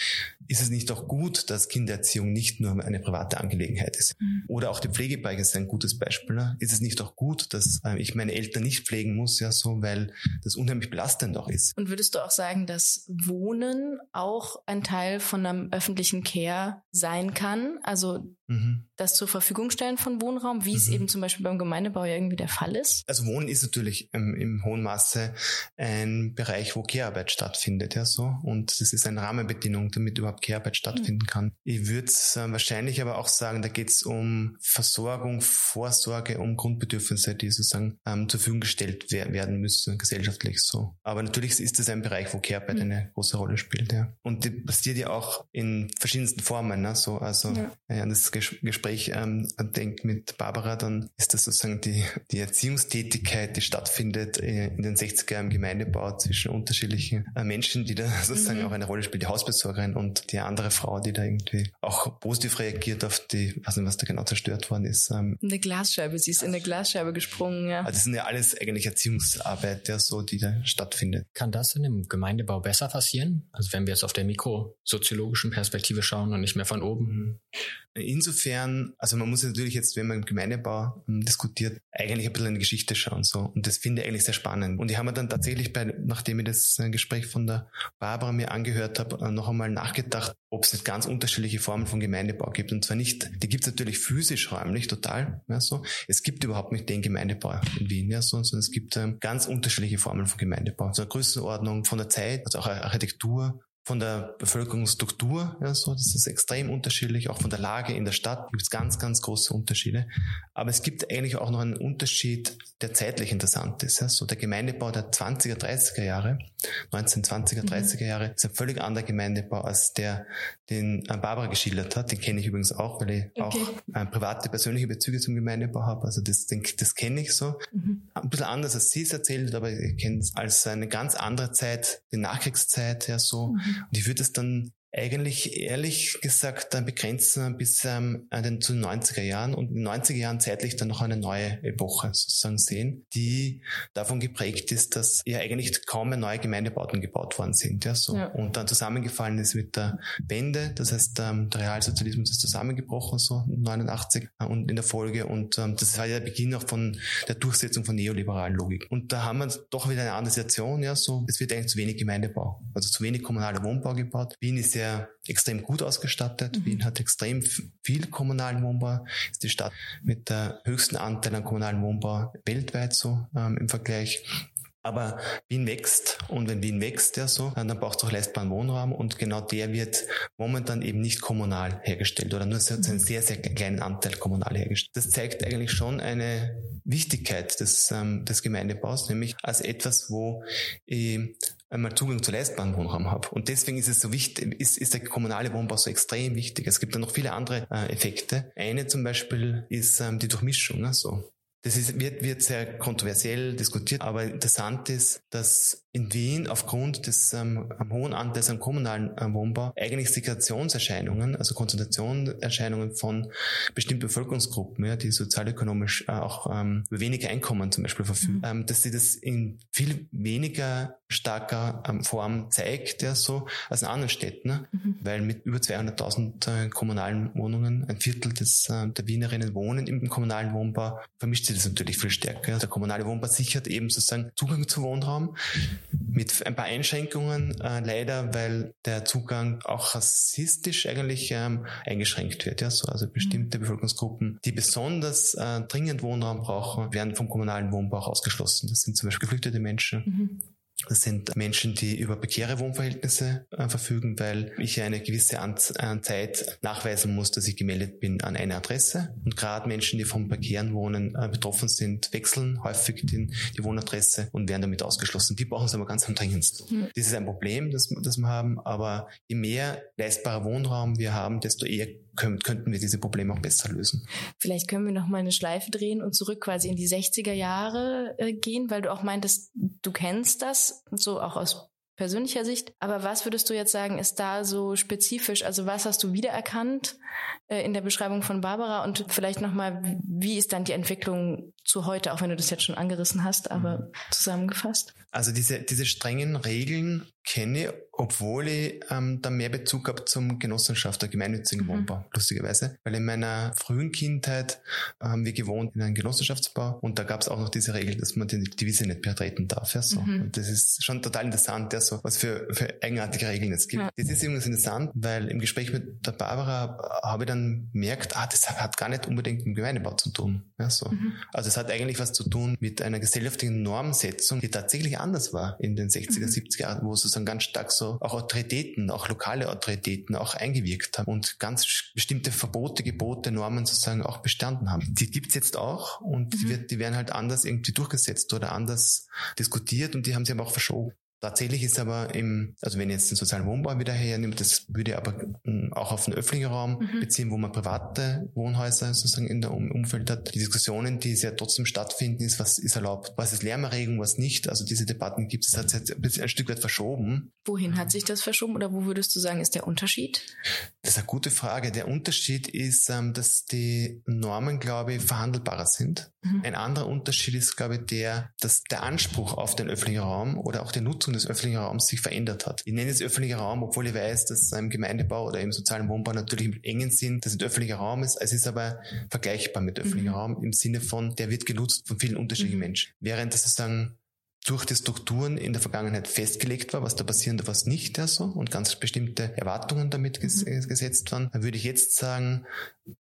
ist es nicht auch gut, dass Kindererziehung nicht nur eine private Angelegenheit ist? Mhm. Oder auch die Pflegebereich ist ein gutes Beispiel. Ne? Ist es nicht auch gut, dass äh, ich meine Eltern nicht pflegen muss, ja so, weil das unheimlich belastend auch ist? Und würdest du auch sagen, dass Wohnen auch ein Teil von einem öffentlichen Care sein kann? Also mhm. das zur Verfügung stellen von Wohnraum, wie mhm. es eben zum Beispiel beim Gemeindebau ja irgendwie der Fall ist? Also Wohnen ist natürlich im, im hohen Maße ein Bereich, wo Care-Arbeit stattfindet, ja so. Und das ist eine Rahmenbedingung, damit überhaupt Care-Arbeit stattfinden mhm. kann. Ich würde äh, wahrscheinlich aber auch sagen, da geht es um Versorgung, Vorsorge, um Grundbedürfnisse, die sozusagen ähm, zur Verfügung gestellt werden müssen, gesellschaftlich so. Aber natürlich ist das ein Bereich, wo Care-Arbeit mhm. eine große Rolle spielt, ja. Und die passiert ja auch in verschiedensten Formen, ne? so, also ja. ja das Gespräch ähm, denkt mit Barbara, dann ist das sozusagen die, die Erziehungstätigkeit, die stattfindet äh, in den 60er Jahren im Gemeindebau zwischen unterschiedlichen äh, Menschen, die da sozusagen mhm. auch eine Rolle spielt, die Hausbesorgerin und die andere Frau, die da irgendwie auch positiv reagiert auf die, weiß nicht, was da genau zerstört worden ist. Ähm, eine Glasscheibe, sie ist in eine Glasscheibe gesprungen, ja. Also das sind ja alles eigentlich Erziehungsarbeit, ja, so, die da stattfindet. Kann das in dem Gemeindebau besser passieren? Also wenn wir jetzt auf der mikrosoziologischen Perspektive schauen und nicht mehr von oben. Insofern, also man muss natürlich jetzt, wenn man im Gemeindebau ähm, diskutiert, eigentlich ein bisschen in die Geschichte schauen. So. Und das finde ich eigentlich sehr spannend. Und ich habe mir dann tatsächlich, bei, nachdem ich das äh, Gespräch von der Barbara mir angehört habe, äh, noch einmal nachgedacht, ob es nicht ganz unterschiedliche Formen von Gemeindebau gibt. Und zwar nicht, die gibt es natürlich physisch räumlich total. Ja, so. Es gibt überhaupt nicht den Gemeindebau in Wien, ja, so, sondern es gibt ähm, ganz unterschiedliche Formen von Gemeindebau. So eine Größenordnung von der Zeit, also auch Architektur, von der Bevölkerungsstruktur, ja, so, das ist extrem unterschiedlich, auch von der Lage in der Stadt gibt es ganz, ganz große Unterschiede. Aber es gibt eigentlich auch noch einen Unterschied, der zeitlich interessant ist. Ja, so der Gemeindebau der 20er, 30er Jahre, 1920er, 30er mhm. Jahre, ist ein völlig anderer Gemeindebau als der, den äh, Barbara geschildert hat. Den kenne ich übrigens auch, weil ich okay. auch äh, private, persönliche Bezüge zum Gemeindebau habe. Also das, den, das kenne ich so. Mhm. Ein bisschen anders, als sie es erzählt, aber ich kenne es als eine ganz andere Zeit, die Nachkriegszeit, ja so. Mhm. Und ich würde es dann eigentlich ehrlich gesagt dann begrenzen bis ähm, den, zu den 90er Jahren und in den 90er Jahren zeitlich dann noch eine neue Epoche sozusagen sehen, die davon geprägt ist, dass ja eigentlich kaum mehr neue Gemeindebauten gebaut worden sind. Ja, so. Ja. Und dann zusammengefallen ist mit der Wende, das heißt ähm, der Realsozialismus ist zusammengebrochen so 89 äh, und in der Folge und ähm, das war ja der Beginn auch von der Durchsetzung von neoliberalen Logik. Und da haben wir doch wieder eine andere Situation, ja, so es wird eigentlich zu wenig Gemeindebau, also zu wenig kommunaler Wohnbau gebaut. Wien ist ja sehr extrem gut ausgestattet. Mhm. Wien hat extrem viel kommunalen Wohnbau, ist die Stadt mit der höchsten Anteil an kommunalen Wohnbau weltweit so ähm, im Vergleich. Aber Wien wächst und wenn Wien wächst, ja so, dann braucht es auch leistbaren Wohnraum und genau der wird momentan eben nicht kommunal hergestellt oder nur mhm. sehr, sehr kleinen Anteil kommunal hergestellt. Das zeigt eigentlich schon eine Wichtigkeit des, ähm, des Gemeindebaus, nämlich als etwas, wo äh, einmal Zugang zu leistbaren Wohnraum habe. Und deswegen ist es so wichtig, ist, ist der kommunale Wohnbau so extrem wichtig. Es gibt dann noch viele andere äh, Effekte. Eine zum Beispiel ist ähm, die Durchmischung. Ne, so. Das ist, wird, wird sehr kontroversiell diskutiert, aber interessant ist, dass in Wien aufgrund des ähm, hohen Anteils am kommunalen äh, Wohnbau eigentlich Segregationserscheinungen, also Konzentrationserscheinungen von bestimmten Bevölkerungsgruppen, ja, die sozialökonomisch äh, auch ähm, über wenige Einkommen zum Beispiel verfügen, mhm. ähm, dass sie das in viel weniger starker ähm, Form zeigt, ja, so als in anderen Städten, ne? mhm. weil mit über 200.000 äh, kommunalen Wohnungen ein Viertel des, äh, der Wienerinnen wohnen im kommunalen Wohnbau, vermischt sich das natürlich viel stärker. Der kommunale Wohnbau sichert eben sozusagen Zugang zu Wohnraum mit ein paar Einschränkungen äh, leider, weil der Zugang auch rassistisch eigentlich ähm, eingeschränkt wird. Ja, so, also bestimmte mhm. Bevölkerungsgruppen, die besonders äh, dringend Wohnraum brauchen, werden vom kommunalen Wohnbau ausgeschlossen. Das sind zum Beispiel geflüchtete Menschen. Mhm. Das sind Menschen, die über prekäre Wohnverhältnisse äh, verfügen, weil ich eine gewisse An äh, Zeit nachweisen muss, dass ich gemeldet bin an eine Adresse. Und gerade Menschen, die vom prekären Wohnen äh, betroffen sind, wechseln häufig den, die Wohnadresse und werden damit ausgeschlossen. Die brauchen es aber ganz am dringendsten. Mhm. Das ist ein Problem, das, das wir haben, aber je mehr leistbarer Wohnraum wir haben, desto eher könnten wir diese Probleme auch besser lösen. Vielleicht können wir noch mal eine Schleife drehen und zurück quasi in die 60er Jahre äh, gehen, weil du auch meintest, du kennst das, so auch aus persönlicher Sicht. Aber was würdest du jetzt sagen, ist da so spezifisch? Also was hast du wiedererkannt äh, in der Beschreibung von Barbara und vielleicht nochmal, wie ist dann die Entwicklung zu heute, auch wenn du das jetzt schon angerissen hast, aber mhm. zusammengefasst? Also diese, diese strengen Regeln kenne ich, obwohl ich ähm, da mehr Bezug habe zum Genossenschaft, der gemeinnützigen mhm. Wohnbau, lustigerweise. Weil in meiner frühen Kindheit haben wir gewohnt in einem Genossenschaftsbau und da gab es auch noch diese Regel, dass man die, die Wiese nicht betreten darf. Ja, so. Mhm. Und das ist schon total interessant, ja, so, was für, für eigenartige Regeln es gibt. Ja. Das ist übrigens interessant, weil im Gespräch mit der Barbara habe ich dann gemerkt, ah, das hat gar nicht unbedingt mit dem Gemeindebau zu tun. Ja, so. Mhm. Also es hat eigentlich was zu tun mit einer gesellschaftlichen Normsetzung, die tatsächlich anders war in den 60er, 70er mhm. Jahren, wo sozusagen ganz stark so auch Autoritäten, auch lokale Autoritäten auch eingewirkt haben und ganz bestimmte Verbote, Gebote, Normen sozusagen auch bestanden haben. Die gibt's jetzt auch und mhm. die, wird, die werden halt anders irgendwie durchgesetzt oder anders diskutiert und die haben sie aber auch verschoben. Tatsächlich ist aber im, also wenn ich jetzt den sozialen Wohnbau wieder hernimmt, das würde aber hm, auch auf den öffentlichen Raum mhm. beziehen, wo man private Wohnhäuser sozusagen in der Umfeld hat. Die Diskussionen, die ja trotzdem stattfinden, ist, was ist erlaubt, was ist Lärmerregung, was nicht. Also diese Debatten gibt es, hat sich jetzt ein Stück weit verschoben. Wohin hat sich das verschoben oder wo würdest du sagen, ist der Unterschied? Das ist eine gute Frage. Der Unterschied ist, ähm, dass die Normen, glaube ich, verhandelbarer sind. Mhm. Ein anderer Unterschied ist, glaube ich, der, dass der Anspruch auf den öffentlichen Raum oder auch die Nutzung des öffentlichen Raums sich verändert hat. Ich nenne es öffentlicher Raum, obwohl ich weiß, dass im Gemeindebau oder im sozialen Wohnbau natürlich im engen Sinn, dass es ein öffentlicher Raum ist. Es ist aber vergleichbar mit öffentlichem mhm. Raum im Sinne von, der wird genutzt von vielen unterschiedlichen mhm. Menschen. Während das sozusagen durch die Strukturen in der Vergangenheit festgelegt war, was da passieren darf, was nicht, ja, so, und ganz bestimmte Erwartungen damit ges mhm. gesetzt waren, dann würde ich jetzt sagen,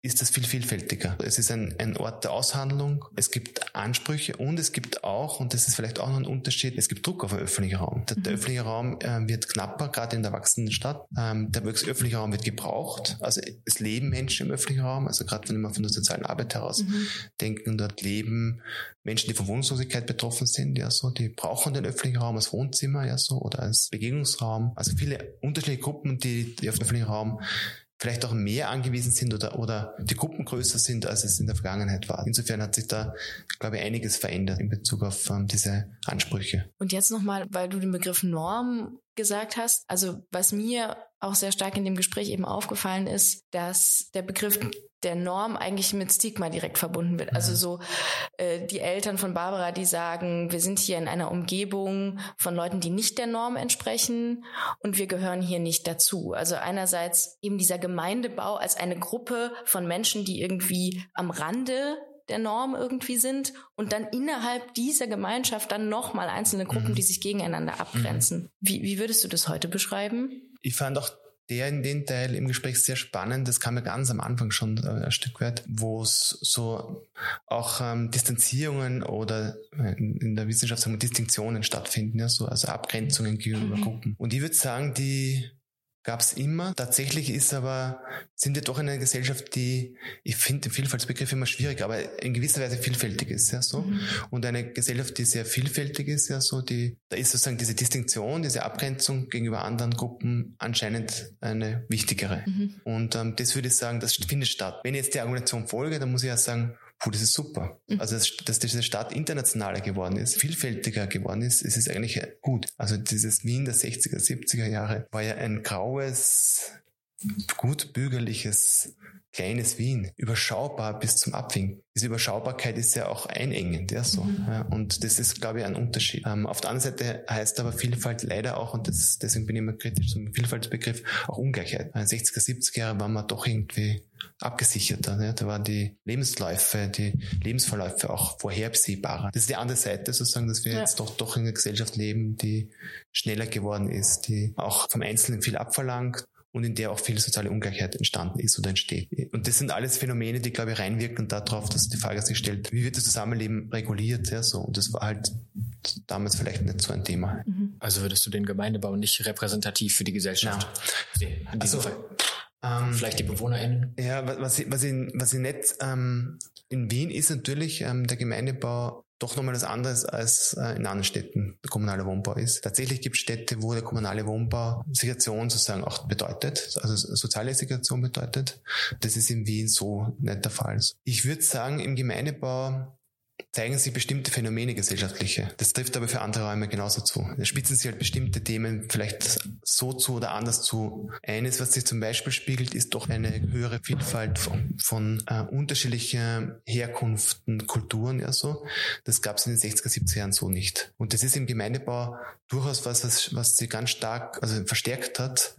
ist das viel vielfältiger. Es ist ein, ein Ort der Aushandlung, es gibt Ansprüche und es gibt auch, und das ist vielleicht auch noch ein Unterschied, es gibt Druck auf den öffentlichen Raum. Der, mhm. der öffentliche Raum äh, wird knapper, gerade in der wachsenden Stadt. Ähm, der öffentliche Raum wird gebraucht, also es leben Menschen im öffentlichen Raum, also gerade wenn wir von der sozialen Arbeit heraus mhm. denken, dort leben Menschen, die von Wohnungslosigkeit betroffen sind, ja so, die brauchen den öffentlichen Raum als Wohnzimmer, ja so, oder als Begegnungsraum. Also viele unterschiedliche Gruppen, die, die auf den öffentlichen Raum vielleicht auch mehr angewiesen sind oder, oder die Gruppen größer sind, als es in der Vergangenheit war. Insofern hat sich da, glaube ich, einiges verändert in Bezug auf ähm, diese Ansprüche. Und jetzt nochmal, weil du den Begriff Norm gesagt hast. Also was mir auch sehr stark in dem Gespräch eben aufgefallen ist, dass der Begriff der Norm eigentlich mit Stigma direkt verbunden wird. Also so äh, die Eltern von Barbara, die sagen, wir sind hier in einer Umgebung von Leuten, die nicht der Norm entsprechen und wir gehören hier nicht dazu. Also einerseits eben dieser Gemeindebau als eine Gruppe von Menschen, die irgendwie am Rande der Norm irgendwie sind und dann innerhalb dieser Gemeinschaft dann nochmal einzelne Gruppen, mhm. die sich gegeneinander abgrenzen. Mhm. Wie, wie würdest du das heute beschreiben? Ich fand auch der in den Teil im Gespräch sehr spannend. Das kam ja ganz am Anfang schon äh, ein Stück weit, wo es so auch ähm, Distanzierungen oder äh, in der Wissenschaft sagen wir Distinktionen stattfinden, ja, so, also Abgrenzungen gegenüber mhm. Gruppen. Und ich würde sagen, die gab es immer. Tatsächlich ist aber, sind wir doch in einer Gesellschaft, die, ich finde den Vielfaltsbegriff immer schwierig, aber in gewisser Weise vielfältig ist, ja so. Mhm. Und eine Gesellschaft, die sehr vielfältig ist, ja so, die, da ist sozusagen diese Distinktion, diese Abgrenzung gegenüber anderen Gruppen anscheinend eine wichtigere. Mhm. Und ähm, das würde ich sagen, das findet statt. Wenn ich jetzt der Argumentation folge, dann muss ich ja sagen, puh, das ist super. Mhm. Also, dass, dass diese Stadt internationaler geworden ist, vielfältiger geworden ist, es ist eigentlich gut. Also dieses Wien der 60er, 70er Jahre war ja ein graues, gut bürgerliches, kleines Wien, überschaubar bis zum Abwinken. Diese Überschaubarkeit ist ja auch einengend, ja so. Mhm. Ja, und das ist, glaube ich, ein Unterschied. Ähm, auf der anderen Seite heißt aber Vielfalt leider auch, und das, deswegen bin ich immer kritisch zum Vielfaltsbegriff, auch Ungleichheit. In 60er, 70er Jahre waren wir doch irgendwie abgesicherter. Ne? Da waren die Lebensläufe, die Lebensverläufe auch vorhersehbarer. Das ist die andere Seite sozusagen, dass wir ja. jetzt doch, doch in einer Gesellschaft leben, die schneller geworden ist, die auch vom Einzelnen viel abverlangt und in der auch viel soziale Ungleichheit entstanden ist oder entsteht. Und das sind alles Phänomene, die, glaube ich, reinwirken darauf, dass die Frage sich stellt, wie wird das Zusammenleben reguliert? Ja, so. Und das war halt damals vielleicht nicht so ein Thema. Mhm. Also würdest du den Gemeindebau nicht repräsentativ für die Gesellschaft ja. sehen? In diesem also, Fall? Ähm, Vielleicht die BewohnerInnen? Ja, was ich, was ich, was ich nicht, ähm, in Wien ist natürlich ähm, der Gemeindebau doch nochmal was anderes als äh, in anderen Städten der kommunale Wohnbau ist. Tatsächlich gibt es Städte, wo der kommunale Wohnbau Segregation sozusagen auch bedeutet, also soziale Segregation bedeutet. Das ist in Wien so nicht der Fall. Ich würde sagen, im Gemeindebau zeigen sich bestimmte Phänomene gesellschaftliche. Das trifft aber für andere Räume genauso zu. Da spitzen sich halt bestimmte Themen vielleicht so zu oder anders zu. Eines, was sich zum Beispiel spiegelt, ist doch eine höhere Vielfalt von, von äh, unterschiedlichen Herkunften, Kulturen, ja so. Das gab es in den 60er, 70er Jahren so nicht. Und das ist im Gemeindebau durchaus was, was, was sie ganz stark, also verstärkt hat,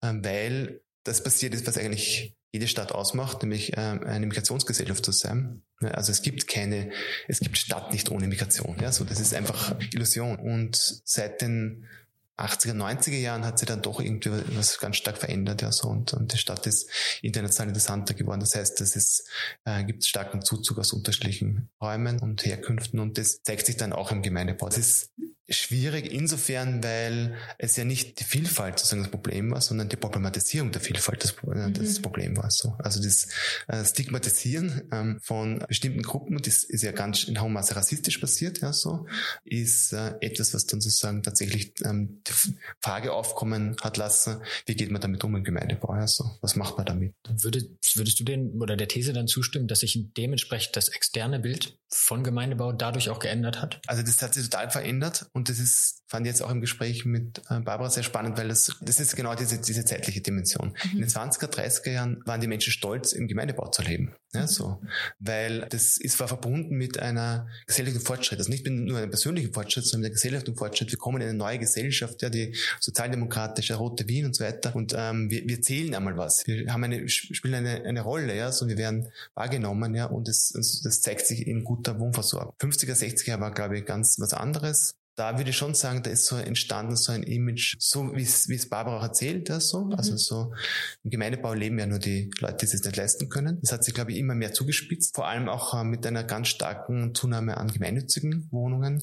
äh, weil das passiert ist, was eigentlich jede Stadt ausmacht, nämlich ähm, eine Migrationsgesellschaft zu sein. Also es gibt keine, es gibt Stadt nicht ohne Migration. Ja, so das ist einfach Illusion. Und seit den 80er, 90er Jahren hat sich dann doch irgendwie was ganz stark verändert, ja, so, und, und die Stadt ist international interessanter geworden. Das heißt, es äh, gibt starken Zuzug aus unterschiedlichen Räumen und Herkünften und das zeigt sich dann auch im Gemeindebau. Das ist schwierig insofern, weil es ja nicht die Vielfalt sozusagen das Problem war, sondern die Problematisierung der Vielfalt das, äh, mhm. das Problem war. So. Also das äh, Stigmatisieren ähm, von bestimmten Gruppen, das ist ja ganz in hohem Maße rassistisch passiert, ja, so, ist äh, etwas, was dann sozusagen tatsächlich ähm, die Frage aufkommen hat lassen, wie geht man damit um im Gemeindebau, ja, so. Was macht man damit? Würde, würdest du den oder der These dann zustimmen, dass sich dementsprechend das externe Bild von Gemeindebau dadurch auch geändert hat? Also das hat sich total verändert und das ist, fand ich jetzt auch im Gespräch mit äh, Barbara sehr spannend, weil das, das ist genau diese, diese zeitliche Dimension. Mhm. In den 20er, 30er Jahren waren die Menschen stolz, im Gemeindebau zu leben. Ja, mhm. so. Weil das ist war verbunden mit einer gesellschaftlichen Fortschritt. Also nicht nur einem persönlichen Fortschritt, sondern einem gesellschaftlichen Fortschritt. Wir kommen in eine neue Gesellschaft, ja, die sozialdemokratische, rote Wien und so weiter. Und ähm, wir, wir zählen einmal was. Wir haben eine, spielen eine, eine Rolle, ja, so wir werden wahrgenommen, ja, und das, das zeigt sich in guter Wohnversorgung. 50er, 60er war, glaube ich, ganz was anderes. Da würde ich schon sagen, da ist so entstanden so ein Image, so wie es, Barbara auch erzählt, ja, so. Mhm. Also so im Gemeindebau leben ja nur die Leute, die es sich nicht leisten können. Das hat sich, glaube ich, immer mehr zugespitzt, vor allem auch äh, mit einer ganz starken Zunahme an gemeinnützigen Wohnungen,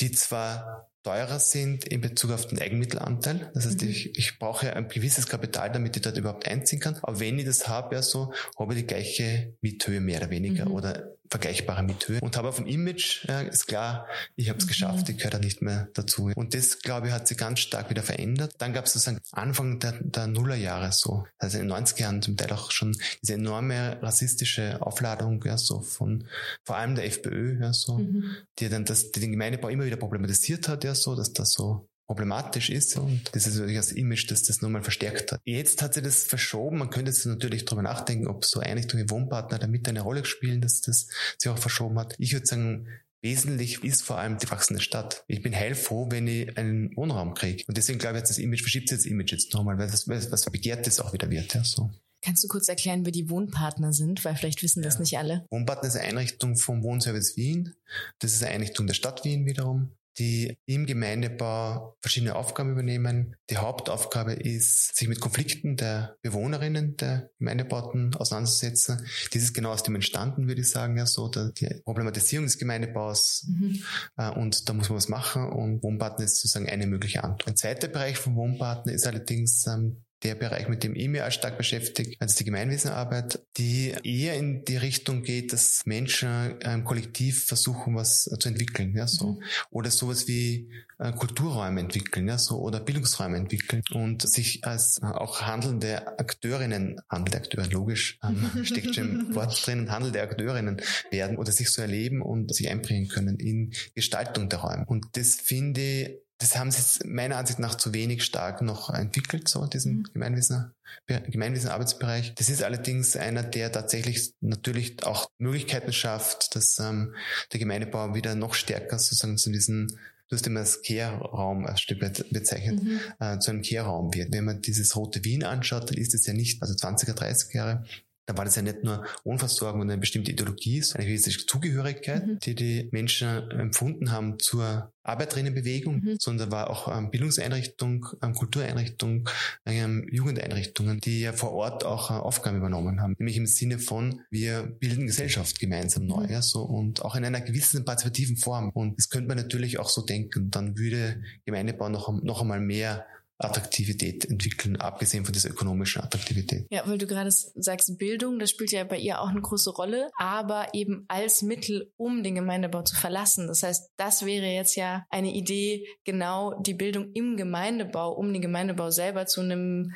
die zwar teurer sind in Bezug auf den Eigenmittelanteil. Das heißt, mhm. ich, ich brauche ein gewisses Kapital, damit ich dort überhaupt einziehen kann. Aber wenn ich das habe, ja so, habe ich die gleiche Miethöhe mehr oder weniger mhm. oder vergleichbare Miethöhe. Und habe dem Image, ja, ist klar, ich habe es mhm. geschafft, ich gehöre da nicht mehr dazu. Und das, glaube ich, hat sich ganz stark wieder verändert. Dann gab es sozusagen Anfang der, der Nullerjahre so, also in den 90er Jahren zum Teil auch schon diese enorme rassistische Aufladung, ja, so von vor allem der FPÖ, ja, so, mhm. die dann das, die den Gemeindebau immer wieder problematisiert hat, ja, so, dass das so problematisch ist und das ist natürlich das Image, das das nochmal verstärkt hat. Jetzt hat sich das verschoben. Man könnte jetzt natürlich darüber nachdenken, ob so Einrichtungen wie Wohnpartner damit eine Rolle spielen, dass das sich auch verschoben hat. Ich würde sagen, Wesentlich ist vor allem die wachsende Stadt. Ich bin heilfroh, wenn ich einen Wohnraum kriege. Und deswegen glaube ich, das Image verschiebt sich das Image jetzt nochmal, weil das was Begehrtes auch wieder wird. Ja, so. Kannst du kurz erklären, wer die Wohnpartner sind? Weil vielleicht wissen das nicht alle. Wohnpartner ist eine Einrichtung vom Wohnservice Wien. Das ist eine Einrichtung der Stadt Wien wiederum die im Gemeindebau verschiedene Aufgaben übernehmen. Die Hauptaufgabe ist, sich mit Konflikten der Bewohnerinnen der Gemeindebauten auseinanderzusetzen. Dies ist genau aus dem entstanden, würde ich sagen, ja, so der, die Problematisierung des Gemeindebaus. Mhm. Äh, und da muss man was machen und Wohnpartner ist sozusagen eine mögliche Antwort. Ein zweiter Bereich von Wohnpartner ist allerdings ähm, der Bereich, mit dem ich mich auch stark beschäftige, also die Gemeinwesenarbeit, die eher in die Richtung geht, dass Menschen ähm, kollektiv versuchen, was zu entwickeln, ja, so. Mhm. Oder sowas wie äh, Kulturräume entwickeln, ja, so, oder Bildungsräume entwickeln und sich als äh, auch handelnde Akteurinnen, handelnde Akteure, logisch, ähm, steckt schon im Wort drin, handelnde Akteurinnen werden oder sich so erleben und sich einbringen können in Gestaltung der Räume. Und das finde ich das haben sie meiner Ansicht nach zu wenig stark noch entwickelt, so diesen mhm. Gemeinwesen, Gemeinwesenarbeitsbereich. Das ist allerdings einer, der tatsächlich natürlich auch Möglichkeiten schafft, dass ähm, der Gemeindebau wieder noch stärker sozusagen zu diesem du hast immer Kehrraum als Stück bezeichnet, mhm. äh, zu einem Kehrraum wird. Wenn man dieses rote Wien anschaut, dann ist es ja nicht, also 20er, 30er Jahre, da war das ja nicht nur Wohnversorgung und eine bestimmte Ideologie, sondern eine gewisse Zugehörigkeit, mhm. die die Menschen empfunden haben zur Arbeiterinnenbewegung, mhm. sondern war auch ähm, Bildungseinrichtung, ähm, Kultureinrichtung, ähm, Jugendeinrichtungen, die ja vor Ort auch äh, Aufgaben übernommen haben. Nämlich im Sinne von, wir bilden Gesellschaft gemeinsam neu, mhm. ja, so, und auch in einer gewissen partizipativen Form. Und das könnte man natürlich auch so denken. Dann würde Gemeindebau noch, noch einmal mehr Attraktivität entwickeln, abgesehen von dieser ökonomischen Attraktivität. Ja, weil du gerade sagst, Bildung, das spielt ja bei ihr auch eine große Rolle, aber eben als Mittel, um den Gemeindebau zu verlassen. Das heißt, das wäre jetzt ja eine Idee, genau die Bildung im Gemeindebau, um den Gemeindebau selber zu einem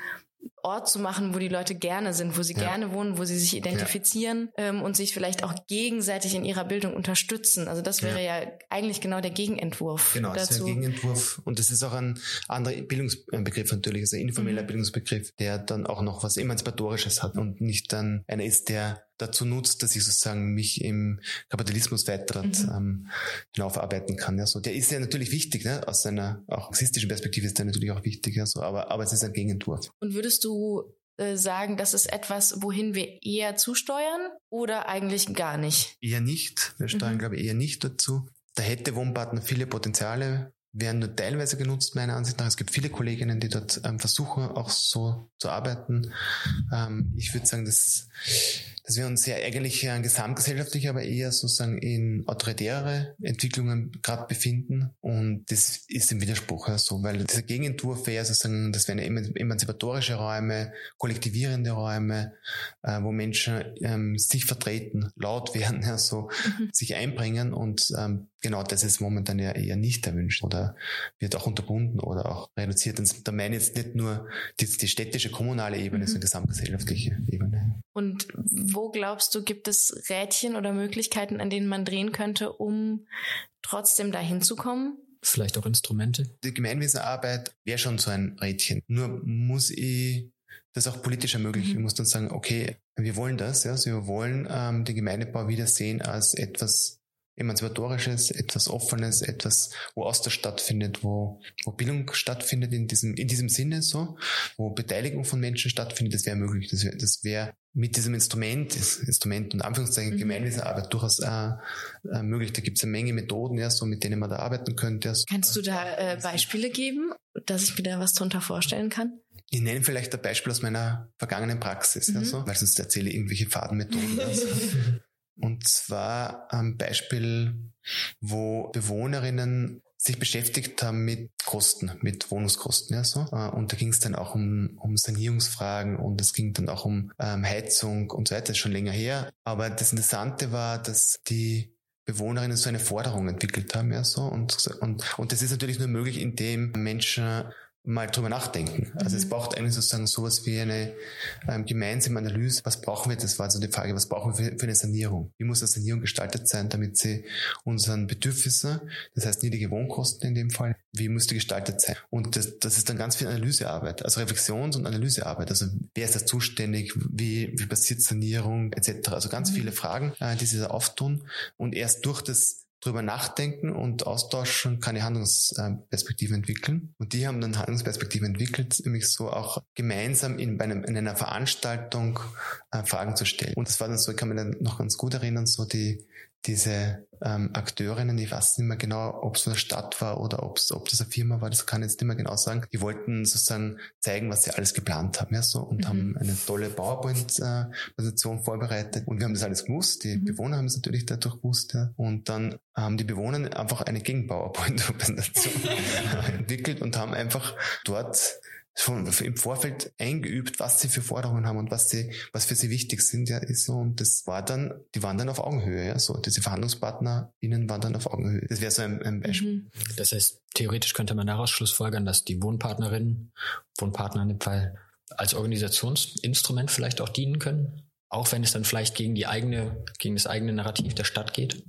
Ort zu machen, wo die Leute gerne sind, wo sie ja. gerne wohnen, wo sie sich identifizieren ja. ähm, und sich vielleicht auch gegenseitig in ihrer Bildung unterstützen. Also das wäre ja, ja eigentlich genau der Gegenentwurf. Genau, dazu. das ist der Gegenentwurf. Und das ist auch ein anderer Bildungsbegriff natürlich, also ein informeller mhm. Bildungsbegriff, der dann auch noch was Emanzipatorisches hat und nicht dann einer ist, der dazu nutzt, dass ich sozusagen mich im Kapitalismus weiter mhm. ähm, hinaufarbeiten kann. Ja, so. Der ist ja natürlich wichtig, ne? aus seiner auch marxistischen Perspektive ist der natürlich auch wichtig, ja, so. aber, aber es ist ein Gegenentwurf. Und würdest du äh, sagen, das ist etwas, wohin wir eher zusteuern oder eigentlich gar nicht? Eher nicht. Wir steuern, mhm. glaube ich, eher nicht dazu. Da hätte Wohnpartner viele Potenziale, werden nur teilweise genutzt, meiner Ansicht nach. Es gibt viele Kolleginnen, die dort ähm, versuchen, auch so zu arbeiten. Ähm, ich würde sagen, dass dass wir uns ja eigentlich äh, gesamtgesellschaftlich, aber eher sozusagen in autoritäre Entwicklungen gerade befinden. Und das ist im Widerspruch ja, so, weil dieser Gegenentwurf wäre sozusagen, das wären emanzipatorische Räume, kollektivierende Räume, äh, wo Menschen ähm, sich vertreten, laut werden, ja, so, mhm. sich einbringen und ähm, genau das ist momentan ja eher nicht erwünscht oder wird auch unterbunden oder auch reduziert. Und da meine ich jetzt nicht nur die, die städtische, kommunale Ebene, mhm. sondern gesamtgesellschaftliche Ebene. Und wo glaubst du, gibt es Rädchen oder Möglichkeiten, an denen man drehen könnte, um trotzdem dahin zu kommen? Vielleicht auch Instrumente? Die Gemeinwesenarbeit wäre schon so ein Rädchen. Nur muss ich das auch politisch ermöglichen. Mhm. Ich muss dann sagen, okay, wir wollen das, ja, also wir wollen ähm, den Gemeindebau wieder sehen als etwas Emanzipatorisches, etwas Offenes, etwas, wo Austausch stattfindet, wo, wo Bildung stattfindet in diesem, in diesem Sinne so, wo Beteiligung von Menschen stattfindet, das wäre möglich. Das wäre das wär mit diesem Instrument, Instrument und Anführungszeichen mhm. Gemeinwesenarbeit durchaus äh, äh, möglich. Da gibt es eine Menge Methoden, ja, so mit denen man da arbeiten könnte. Also, Kannst du da äh, Beispiele geben, dass ich mir da was drunter vorstellen kann? Ich nenne vielleicht ein Beispiel aus meiner vergangenen Praxis, mhm. ja, so, weil sonst erzähle ich irgendwelche Fadenmethoden. Also. Und zwar ein Beispiel, wo Bewohnerinnen sich beschäftigt haben mit Kosten, mit Wohnungskosten, ja so. Äh, und da ging es dann auch um, um Sanierungsfragen und es ging dann auch um ähm, Heizung und so weiter, schon länger her. Aber das Interessante war, dass die Bewohnerinnen so eine Forderung entwickelt haben, ja so. Und, und, und das ist natürlich nur möglich, indem Menschen mal drüber nachdenken. Also mhm. es braucht eigentlich sozusagen sowas wie eine ähm, gemeinsame Analyse. Was brauchen wir? Das war so die Frage, was brauchen wir für, für eine Sanierung? Wie muss eine Sanierung gestaltet sein, damit sie unseren Bedürfnissen, das heißt niedrige Wohnkosten in dem Fall, wie muss die gestaltet sein? Und das, das ist dann ganz viel Analysearbeit, also Reflexions- und Analysearbeit. Also wer ist da zuständig? Wie, wie passiert Sanierung etc.? Also ganz mhm. viele Fragen, äh, die sie da auftun. Und erst durch das drüber nachdenken und austauschen, kann ich Handlungsperspektiven entwickeln. Und die haben dann Handlungsperspektiven entwickelt, nämlich so auch gemeinsam in, einem, in einer Veranstaltung äh, Fragen zu stellen. Und das war dann so, ich kann mich dann noch ganz gut erinnern, so die, diese ähm, Akteurinnen, ich weiß nicht mehr genau, ob es der Stadt war oder ob's, ob das eine Firma war, das kann ich jetzt nicht mehr genau sagen. Die wollten sozusagen zeigen, was sie alles geplant haben, ja, so, und mhm. haben eine tolle PowerPoint-Präsentation vorbereitet. Und wir haben das alles gewusst. Die mhm. Bewohner haben es natürlich dadurch gewusst, ja. Und dann haben die Bewohner einfach eine Gegen-PowerPoint-Präsentation entwickelt und haben einfach dort schon im Vorfeld eingeübt, was sie für Forderungen haben und was sie, was für sie wichtig sind, ja, ist so. Und das war dann, die waren dann auf Augenhöhe, ja, so. Diese VerhandlungspartnerInnen waren dann auf Augenhöhe. Das wäre so ein, ein Beispiel. Mhm. Das heißt, theoretisch könnte man daraus schlussfolgern, dass die Wohnpartnerinnen, Wohnpartner in dem Fall, als Organisationsinstrument vielleicht auch dienen können? Auch wenn es dann vielleicht gegen die eigene, gegen das eigene Narrativ der Stadt geht?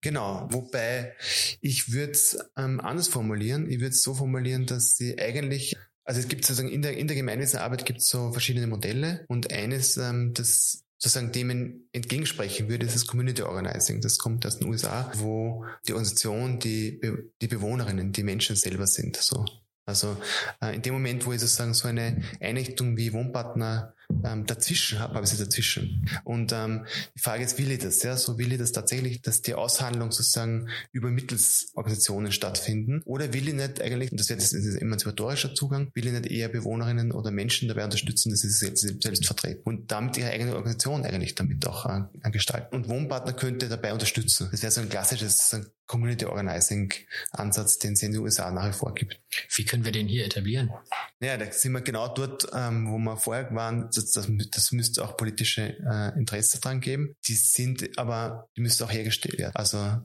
Genau, wobei ich würde es ähm, anders formulieren. Ich würde es so formulieren, dass sie eigentlich also es gibt sozusagen in der, in der Gemeinwesenarbeit gibt es so verschiedene Modelle und eines, ähm, das sozusagen dem entgegensprechen würde, ist das Community Organizing. Das kommt aus den USA, wo die Organisation die, die Bewohnerinnen, die Menschen selber sind. So. Also äh, in dem Moment, wo ich sozusagen so eine Einrichtung wie Wohnpartner ähm, dazwischen habe, habe ich sie dazwischen. Und ähm, die Frage ist, will ich das? Ja, so will ich das tatsächlich, dass die Aushandlung sozusagen über Mittelsorganisationen stattfinden? Oder will ich nicht eigentlich, und das wäre das, das emanzipatorischer Zugang, will ich nicht eher Bewohnerinnen oder Menschen dabei unterstützen, dass sie sich selbst, selbst vertreten und damit ihre eigene Organisation eigentlich damit auch äh, gestalten. Und Wohnpartner könnte dabei unterstützen. Das wäre so ein klassisches Community Organizing Ansatz, den es in den USA nach wie vor gibt. Wie können wir den hier etablieren? Ja, da sind wir genau dort, ähm, wo wir vorher waren. Das, das, das müsste auch politische äh, Interesse dran geben. Die sind aber, die müsste auch hergestellt werden. Also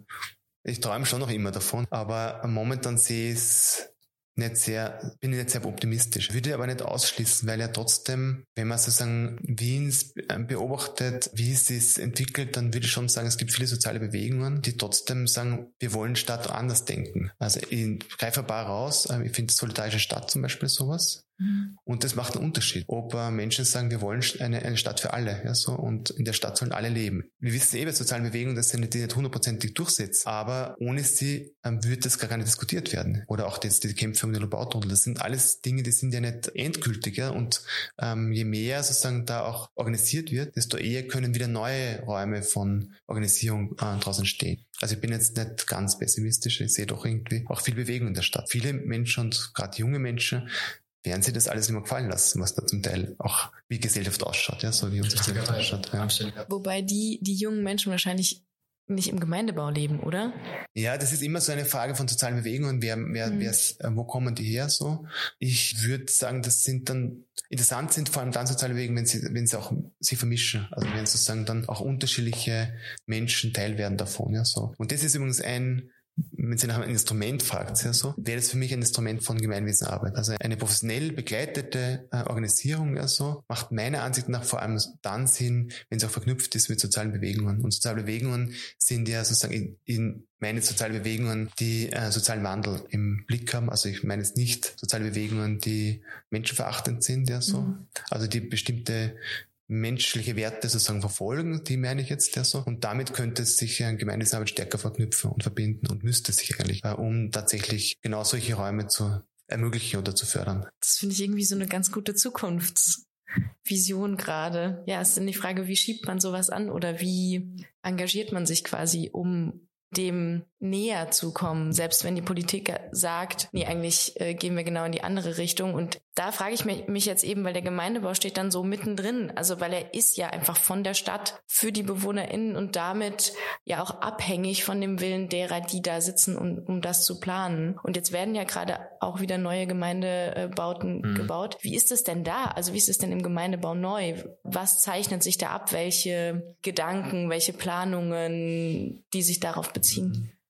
ich träume schon noch immer davon, aber momentan sehe ich es nicht sehr, bin ich nicht sehr optimistisch. Würde aber nicht ausschließen, weil ja trotzdem, wenn man sozusagen Wiens ähm, beobachtet, wie es sich entwickelt, dann würde ich schon sagen, es gibt viele soziale Bewegungen, die trotzdem sagen, wir wollen Stadt anders denken. Also ein paar raus. Ähm, ich finde solidarische Stadt zum Beispiel sowas. Mhm. Und das macht einen Unterschied, ob äh, Menschen sagen, wir wollen eine, eine Stadt für alle, ja, so, und in der Stadt sollen alle leben. Wir wissen eh bei sozialen Bewegungen, dass sie nicht, die nicht hundertprozentig durchsetzt, aber ohne sie ähm, wird das gar nicht diskutiert werden. Oder auch das, die Kämpfe um den Lobautunnel. Das sind alles Dinge, die sind ja nicht endgültig, ja, und ähm, je mehr sozusagen da auch organisiert wird, desto eher können wieder neue Räume von Organisierung äh, draußen entstehen. Also ich bin jetzt nicht ganz pessimistisch, ich sehe doch irgendwie auch viel Bewegung in der Stadt. Viele Menschen und gerade junge Menschen werden sie das alles immer gefallen lassen, was da zum Teil auch wie Gesellschaft ausschaut, ja, so wie unsere Gesellschaft ausschaut. Ja. Wobei die, die jungen Menschen wahrscheinlich nicht im Gemeindebau leben, oder? Ja, das ist immer so eine Frage von sozialen Bewegungen. Wer, wer, mhm. wer, wo kommen die her? So, ich würde sagen, das sind dann interessant sind vor allem dann soziale Bewegungen, wenn sie, wenn sie auch sie vermischen, also wenn sozusagen dann auch unterschiedliche Menschen Teil werden davon. Ja, so. Und das ist übrigens ein wenn Sie nach einem Instrument fragt, ja so, wäre das für mich ein Instrument von Gemeinwesenarbeit. Also eine professionell begleitete äh, Organisierung ja so, macht meiner Ansicht nach vor allem dann Sinn, wenn es auch verknüpft ist mit sozialen Bewegungen. Und soziale Bewegungen sind ja sozusagen in, in meine soziale Bewegungen, die äh, sozialen Wandel im Blick haben. Also ich meine jetzt nicht soziale Bewegungen, die menschenverachtend sind, ja so. Mhm. Also die bestimmte menschliche Werte sozusagen verfolgen, die meine ich jetzt ja so. Und damit könnte es sich ein Gemeindearbeit stärker verknüpfen und verbinden und müsste sich eigentlich, äh, um tatsächlich genau solche Räume zu ermöglichen oder zu fördern. Das finde ich irgendwie so eine ganz gute Zukunftsvision gerade. Ja, ist dann die Frage, wie schiebt man sowas an oder wie engagiert man sich quasi, um dem näher zu kommen, selbst wenn die Politik sagt, nee, eigentlich äh, gehen wir genau in die andere Richtung. Und da frage ich mich, jetzt eben, weil der Gemeindebau steht dann so mittendrin, also weil er ist ja einfach von der Stadt für die BewohnerInnen und damit ja auch abhängig von dem Willen derer, die da sitzen, um, um das zu planen. Und jetzt werden ja gerade auch wieder neue Gemeindebauten mhm. gebaut. Wie ist es denn da? Also wie ist es denn im Gemeindebau neu? Was zeichnet sich da ab? Welche Gedanken, welche Planungen, die sich darauf beziehen?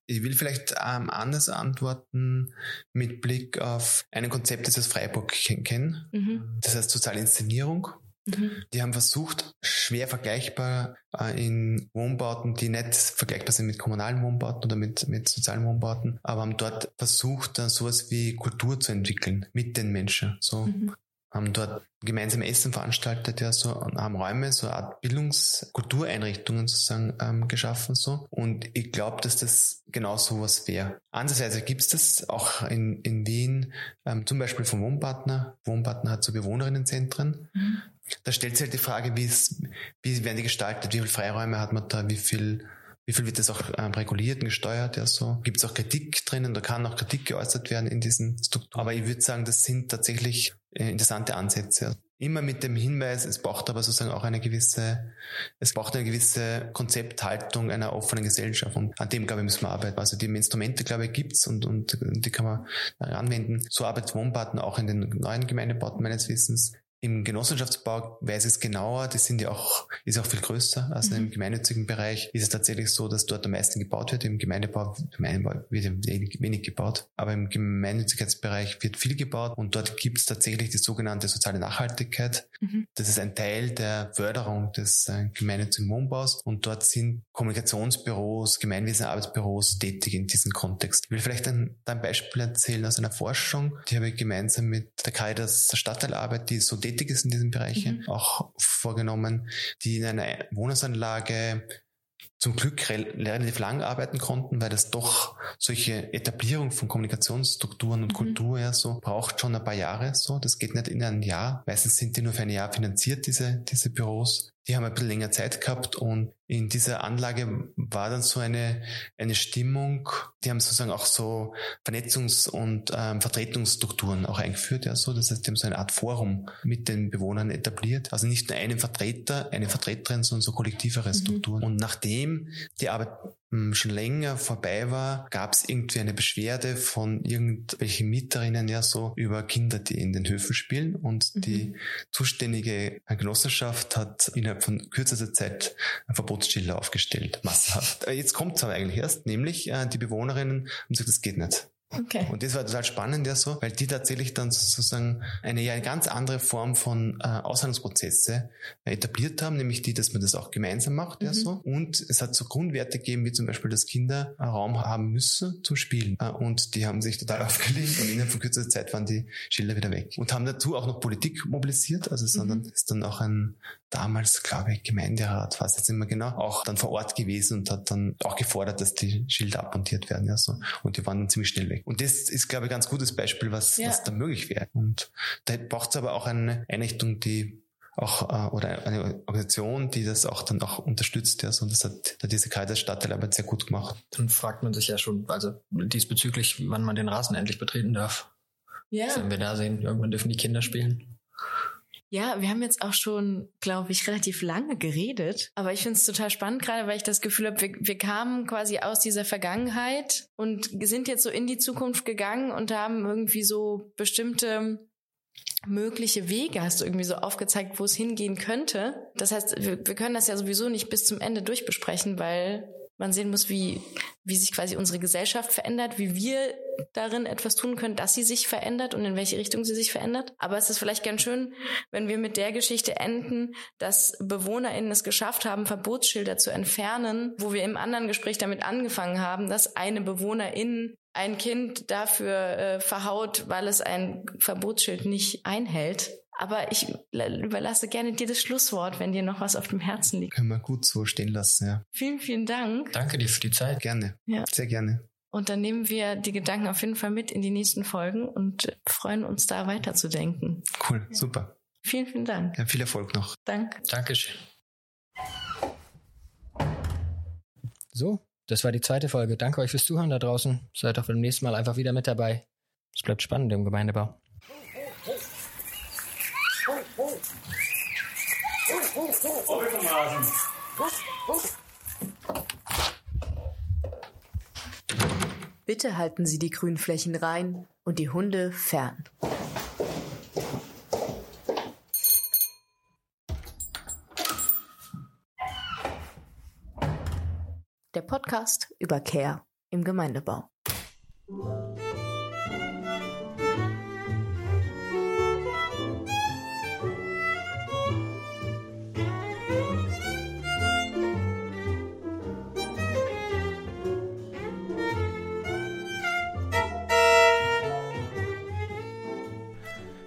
Ich will vielleicht ähm, anders antworten mit Blick auf ein Konzept, das wir aus Freiburg kennen. Mhm. Das heißt soziale Inszenierung. Mhm. Die haben versucht, schwer vergleichbar äh, in Wohnbauten, die nicht vergleichbar sind mit kommunalen Wohnbauten oder mit, mit sozialen Wohnbauten, aber haben dort versucht, dann sowas wie Kultur zu entwickeln mit den Menschen. So mhm haben dort gemeinsam Essen veranstaltet, ja, so, und haben Räume, so eine Art Bildungskultureinrichtungen sozusagen ähm, geschaffen, so. Und ich glaube, dass das genau sowas wäre. Andererseits gibt es das auch in, in Wien, ähm, zum Beispiel vom Wohnpartner. Wohnpartner hat so Bewohnerinnenzentren. Mhm. Da stellt sich halt die Frage, wie, es, wie werden die gestaltet, wie viele Freiräume hat man da, wie viel wie viel wird das auch ähm, reguliert und gesteuert? Ja, so. Gibt es auch Kritik drinnen? Da kann auch Kritik geäußert werden in diesen Strukturen. Aber ich würde sagen, das sind tatsächlich äh, interessante Ansätze. Immer mit dem Hinweis, es braucht aber sozusagen auch eine gewisse, es braucht eine gewisse Konzepthaltung einer offenen Gesellschaft. Und an dem, glaube ich, müssen wir arbeiten. Also die Instrumente, glaube ich, gibt's und, und die kann man anwenden. So arbeitet Wohnbauten auch in den neuen Gemeindebauten meines Wissens. Im Genossenschaftsbau weiß ich es genauer, die sind ja auch, ist auch viel größer. Also mhm. im gemeinnützigen Bereich ist es tatsächlich so, dass dort am meisten gebaut wird. Im Gemeindebau, Gemeindebau wird wenig, wenig gebaut. Aber im Gemeinnützigkeitsbereich wird viel gebaut und dort gibt es tatsächlich die sogenannte soziale Nachhaltigkeit. Mhm. Das ist ein Teil der Förderung des äh, gemeinnützigen Wohnbaus und dort sind Kommunikationsbüros, Gemeinwesenarbeitsbüros tätig in diesem Kontext. Ich will vielleicht ein, ein Beispiel erzählen aus einer Forschung, die habe ich gemeinsam mit der Caritas Stadtteilarbeit, die so tätig ist in diesen Bereichen, mhm. auch vorgenommen, die in einer Wohnhausanlage zum Glück relativ lang arbeiten konnten, weil das doch solche Etablierung von Kommunikationsstrukturen und mhm. Kultur ja so braucht schon ein paar Jahre so. Das geht nicht in ein Jahr. Meistens sind die nur für ein Jahr finanziert, diese, diese Büros. Die haben ein bisschen länger Zeit gehabt und in dieser Anlage war dann so eine, eine Stimmung, die haben sozusagen auch so Vernetzungs- und ähm, Vertretungsstrukturen auch eingeführt, ja, so. Das heißt, die haben so eine Art Forum mit den Bewohnern etabliert. Also nicht nur einen Vertreter, eine Vertreterin, sondern so kollektivere mhm. Strukturen. Und nachdem die Arbeit hm, schon länger vorbei war, gab es irgendwie eine Beschwerde von irgendwelchen Mieterinnen ja so über Kinder, die in den Höfen spielen und mhm. die zuständige Genossenschaft hat innerhalb von kürzester Zeit ein Verbotsschilder aufgestellt, massenhaft. Jetzt kommt es aber eigentlich erst, nämlich äh, die Bewohnerinnen haben gesagt, das geht nicht. Okay. Und das war total spannend, ja so, weil die tatsächlich dann sozusagen eine ja eine ganz andere Form von äh, Aushandlungsprozesse äh, etabliert haben, nämlich die, dass man das auch gemeinsam macht, mhm. ja so. Und es hat so Grundwerte gegeben, wie zum Beispiel, dass Kinder einen Raum haben müssen zum Spielen. Äh, und die haben sich total aufgelegt und innerhalb von kürzester Zeit waren die Schilder wieder weg. Und haben dazu auch noch Politik mobilisiert, also es mhm. ist dann auch ein damals, glaube ich, Gemeinderat, weiß jetzt nicht mehr genau, auch dann vor Ort gewesen und hat dann auch gefordert, dass die Schilder abmontiert werden, ja so. Und die waren dann ziemlich schnell weg. Und das ist, glaube ich, ein ganz gutes Beispiel, was, ja. was da möglich wäre. Und da braucht es aber auch eine Einrichtung, die auch äh, oder eine Organisation, die das auch dann auch unterstützt, ja, so, und das hat da diese Kaiser Stadtteilarbeit sehr gut gemacht. Dann fragt man sich ja schon, also diesbezüglich, wann man den Rasen endlich betreten darf. Ja. Wenn wir da sehen, irgendwann dürfen die Kinder spielen. Ja, wir haben jetzt auch schon, glaube ich, relativ lange geredet. Aber ich finde es total spannend, gerade weil ich das Gefühl habe, wir, wir kamen quasi aus dieser Vergangenheit und sind jetzt so in die Zukunft gegangen und haben irgendwie so bestimmte mögliche Wege hast du irgendwie so aufgezeigt, wo es hingehen könnte. Das heißt, wir, wir können das ja sowieso nicht bis zum Ende durchbesprechen, weil man sehen muss, wie, wie sich quasi unsere Gesellschaft verändert, wie wir darin etwas tun können, dass sie sich verändert und in welche Richtung sie sich verändert. Aber es ist vielleicht ganz schön, wenn wir mit der Geschichte enden, dass BewohnerInnen es geschafft haben, Verbotsschilder zu entfernen, wo wir im anderen Gespräch damit angefangen haben, dass eine BewohnerIn ein Kind dafür äh, verhaut, weil es ein Verbotsschild nicht einhält. Aber ich überlasse gerne dir das Schlusswort, wenn dir noch was auf dem Herzen liegt. Können wir gut so stehen lassen, ja. Vielen, vielen Dank. Danke dir für die Zeit. Gerne. Ja. Sehr gerne. Und dann nehmen wir die Gedanken auf jeden Fall mit in die nächsten Folgen und freuen uns da weiterzudenken. Cool, super. Vielen, vielen Dank. Ja, viel Erfolg noch. Danke. Dankeschön. So, das war die zweite Folge. Danke euch fürs Zuhören da draußen. Seid auch beim nächsten Mal einfach wieder mit dabei. Es bleibt spannend im Gemeindebau. Bitte halten Sie die Grünflächen rein und die Hunde fern. Der Podcast über Care im Gemeindebau.